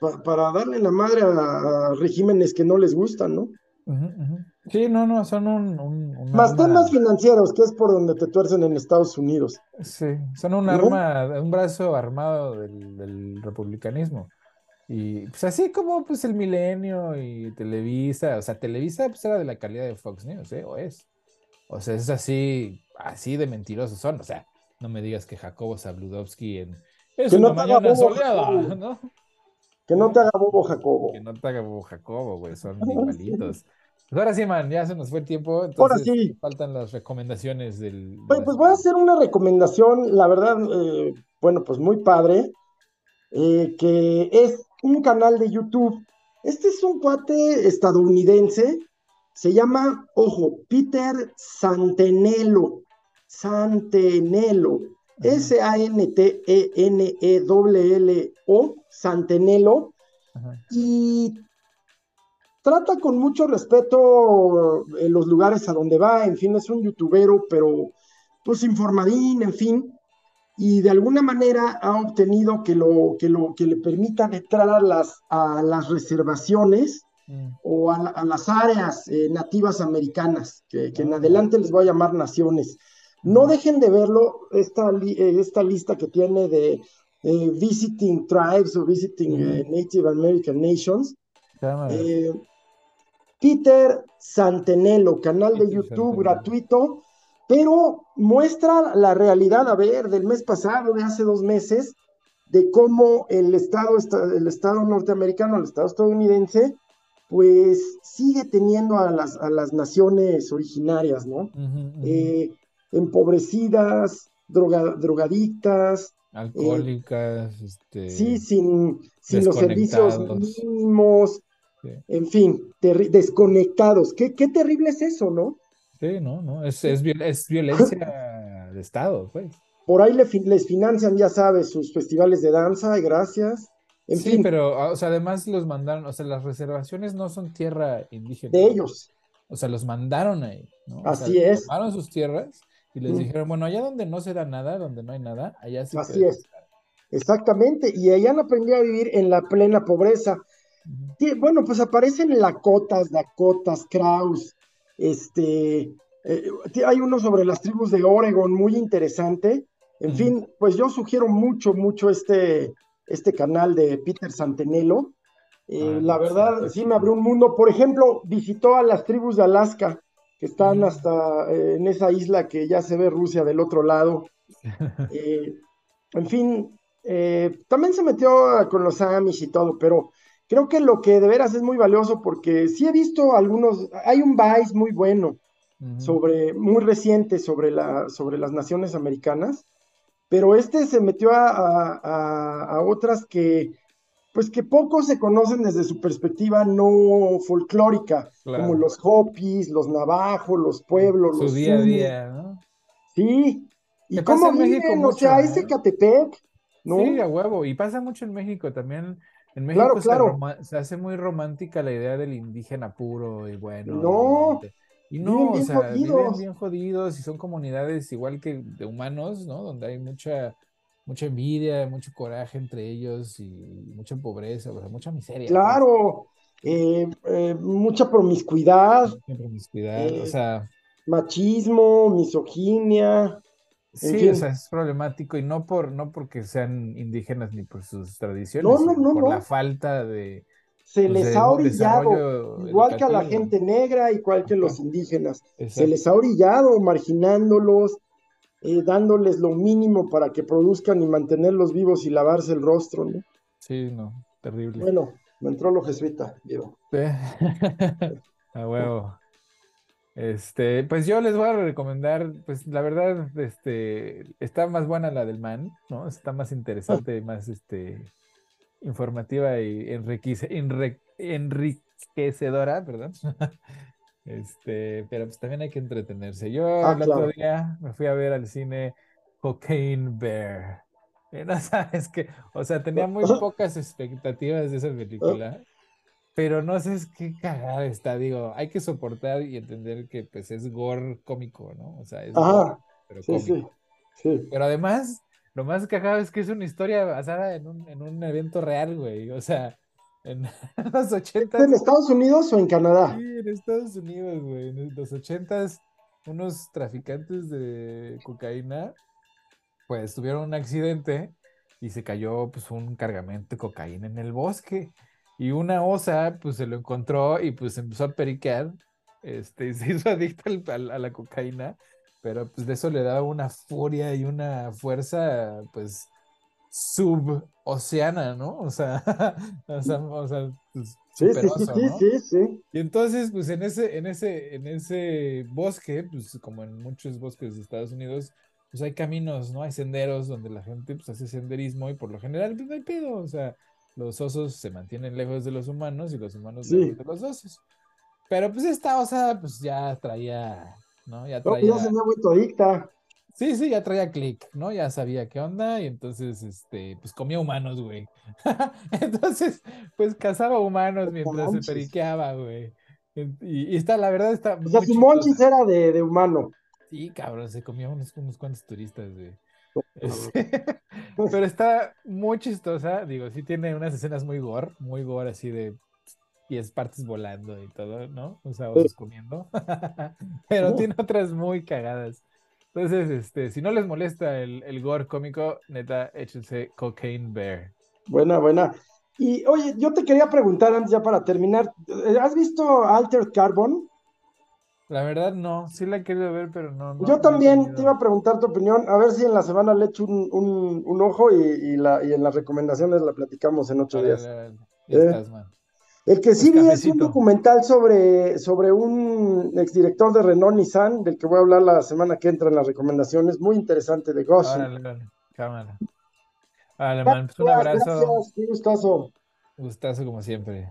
pa- para darle la madre a, a regímenes que no les gustan, ¿no? Ujú, ujú. Sí, no, no, son un, un, un Más arma- temas financieros, que es por donde te tuercen en Estados Unidos. Sí, son un ¿No? arma, un brazo armado del, del republicanismo. Y pues así como pues el Milenio y Televisa, o sea, Televisa pues era de la calidad de Fox News, ¿eh? O es. O sea, es así, así de mentirosos son. O sea, no me digas que Jacobo Zabludovsky en Es Que no una haga mañana bobo, soleada, Jacobo. ¿no? Que no te haga bobo, Jacobo. Que no te haga bobo Jacobo, güey, son (laughs) igualitos. Pues ahora sí, man, ya se nos fue el tiempo, Ahora sí. faltan las recomendaciones del... de Pues, pues voy a hacer una recomendación, la verdad, eh, bueno, pues muy padre, eh, que es un canal de YouTube. Este es un cuate estadounidense, se llama, ojo, Peter Santenelo, Santenelo, S-A-N-T-E-N-E-L-L-O, Santenelo, Ajá. y trata con mucho respeto eh, los lugares a donde va, en fin, es un youtubero, pero pues informadín, en fin, y de alguna manera ha obtenido que lo que, lo, que le permitan entrar a las, a las reservaciones Mm, o a, la- a las áreas eh, nativas americanas, que, que en Ah. adelante les voy a llamar naciones. No Ujú. dejen de verlo, esta, eh, esta lista que tiene de eh, Visiting Tribes o Visiting eh, Native American Nations. Peter Santenelo, canal de YouTube gratuito, pero muestra la realidad, a ver, del mes pasado, de hace dos meses, de cómo el Estado, esta- el Estado norteamericano, el Estado estadounidense, pues sigue teniendo a las, a las naciones originarias, ¿no? Eh, empobrecidas, droga- drogadictas, Alcohólicas, este... sí, sin, sin los servicios mínimos, sí. en fin, desconectados. ¿Qué, qué terrible es eso, ¿no? Sí, no, no, es, es, viol- es violencia de Estado, pues. Por ahí le fi- les financian, ya sabes, sus festivales de danza, y gracias. En Sí, fin, pero, o sea, además los mandaron, o sea, las reservaciones no son tierra indígena. de ellos. O sea, los mandaron ahí, ¿no? O sea, Así es. Tomaron sus tierras y les Mm. dijeron, bueno, allá donde no se da nada, donde no hay nada, allá sí Así es. estar. Exactamente. Y ellos han aprendido a vivir en la plena pobreza. Sí, bueno, pues aparecen Lakotas, Dakotas, Kraus, este, eh, hay uno sobre las tribus de Oregon muy interesante. En fin, pues yo sugiero mucho, mucho este, este canal de Peter Santenelo. Eh, Ah, la verdad, qué sí me abrió un mundo. Por ejemplo, visitó a las tribus de Alaska, que están hasta eh, en esa isla que ya se ve Rusia del otro lado. (laughs) En fin, también se metió con los Amish y todo, pero creo que lo que de veras es muy valioso porque sí he visto algunos, hay un Vice muy bueno Ujú. sobre, muy reciente sobre la, sobre las naciones americanas, pero este se metió a, a- a- otras que, pues que poco se conocen desde su perspectiva no folclórica, Claro. como los Hopis, los Navajos, los pueblos, Su los día a día, ¿no? Sí. ¿Y cómo en México viven? O sea, ¿eh? ese Catepec, ¿no? Sí, a huevo. Y pasa mucho en México también. En México Claro, se, claro. roma- se hace muy romántica la idea del indígena puro y bueno. y No. Y no, o sea, viven bien jodidos y son comunidades igual que de humanos, ¿no? Donde hay mucha, mucha envidia, mucho coraje entre ellos y mucha pobreza, o sea, mucha miseria. Pues. Claro, eh, eh, mucha promiscuidad. Mucha promiscuidad, o eh, sea. Machismo, misoginia. Sí, o sea, es problemático y no por no porque sean indígenas ni por sus tradiciones, no, no, no, por la falta de se pues, les ha orillado, igual que a la gente negra, igual que los indígenas, se les ha orillado marginándolos, eh, dándoles lo mínimo para que produzcan y mantenerlos vivos y lavarse el rostro, ¿no? Sí, no, terrible. Bueno, me entró lo jesuita, Diego. (laughs) a huevo. Este, pues yo les voy a recomendar, pues la verdad, este, está más buena la del man, ¿no? Está más interesante, más, este, informativa y enriquecedora, perdón. (laughs) Este, pero pues también hay que entretenerse. Yo ah, el otro día me fui a ver al cine Cocaine Bear. (laughs) no sabes que, o sea, tenía muy pocas expectativas de esa película, pero no sé qué cagada está. Digo, hay que soportar y entender que pues es gore cómico, ¿no? O sea, es gore, pero cómico. Pero además lo más cagado es que es una historia basada en un, en un evento real, güey. O sea, en (laughs) los ochentas. ¿En Estados Unidos o en Canadá? Sí, en Estados Unidos, güey. En los ochentas, unos traficantes de cocaína, pues tuvieron un accidente y se cayó pues un cargamento de cocaína en el bosque. Y una osa, pues se lo encontró y pues empezó a periquear. Este, (laughs) y se hizo adicto a la cocaína pero pues de eso le daba una furia y una fuerza, pues, suboceana, ¿no? O sea, (laughs) o sea, o sea pues, sí, sí, sí, sí, sí, Y entonces, pues en ese, en ese, en ese bosque, pues como en muchos bosques de Estados Unidos, pues hay caminos, ¿no? Hay senderos donde la gente pues hace senderismo y por lo general pues no hay pedo, o sea, los osos se mantienen lejos de los humanos y los humanos lejos de los osos. Pero pues esta osa pues ya traía ¿no? Ya pues, traía... No, Sí, sí, ya traía clic, ¿no? Ya sabía qué onda y entonces, este, pues comía humanos, güey. (laughs) entonces, pues cazaba humanos mientras se periqueaba, güey. Y, está, la verdad, está. O sea, su monchis era de, de, humano. Sí, cabrón, se comía unos, unos cuantos turistas, güey. (laughs) Pero está muy chistosa, digo, sí tiene unas escenas muy gore, muy gore así de es partes volando y todo, ¿no? O sea, osos comiendo. (laughs) Pero tiene otras muy cagadas. Entonces, este, si no les molesta el, el gore cómico, neta, échense Cocaine Bear. Buena, buena. Y oye, yo te quería preguntar antes ya para terminar, ¿has visto Altered Carbon? La verdad no, sí la he querido ver, pero no. yo también te iba a preguntar tu opinión, a ver si en la semana le echo un, un, ojo y, la, y en las recomendaciones la platicamos en ocho días. Eh, estás. El que sí vi es un documental sobre, sobre un exdirector de Renault Nissan, del que voy a hablar la semana que entra en las recomendaciones, muy interesante de Gossi. cámara. Vale, man, pues un abrazo. Gracias, un gustazo. Gustazo como siempre.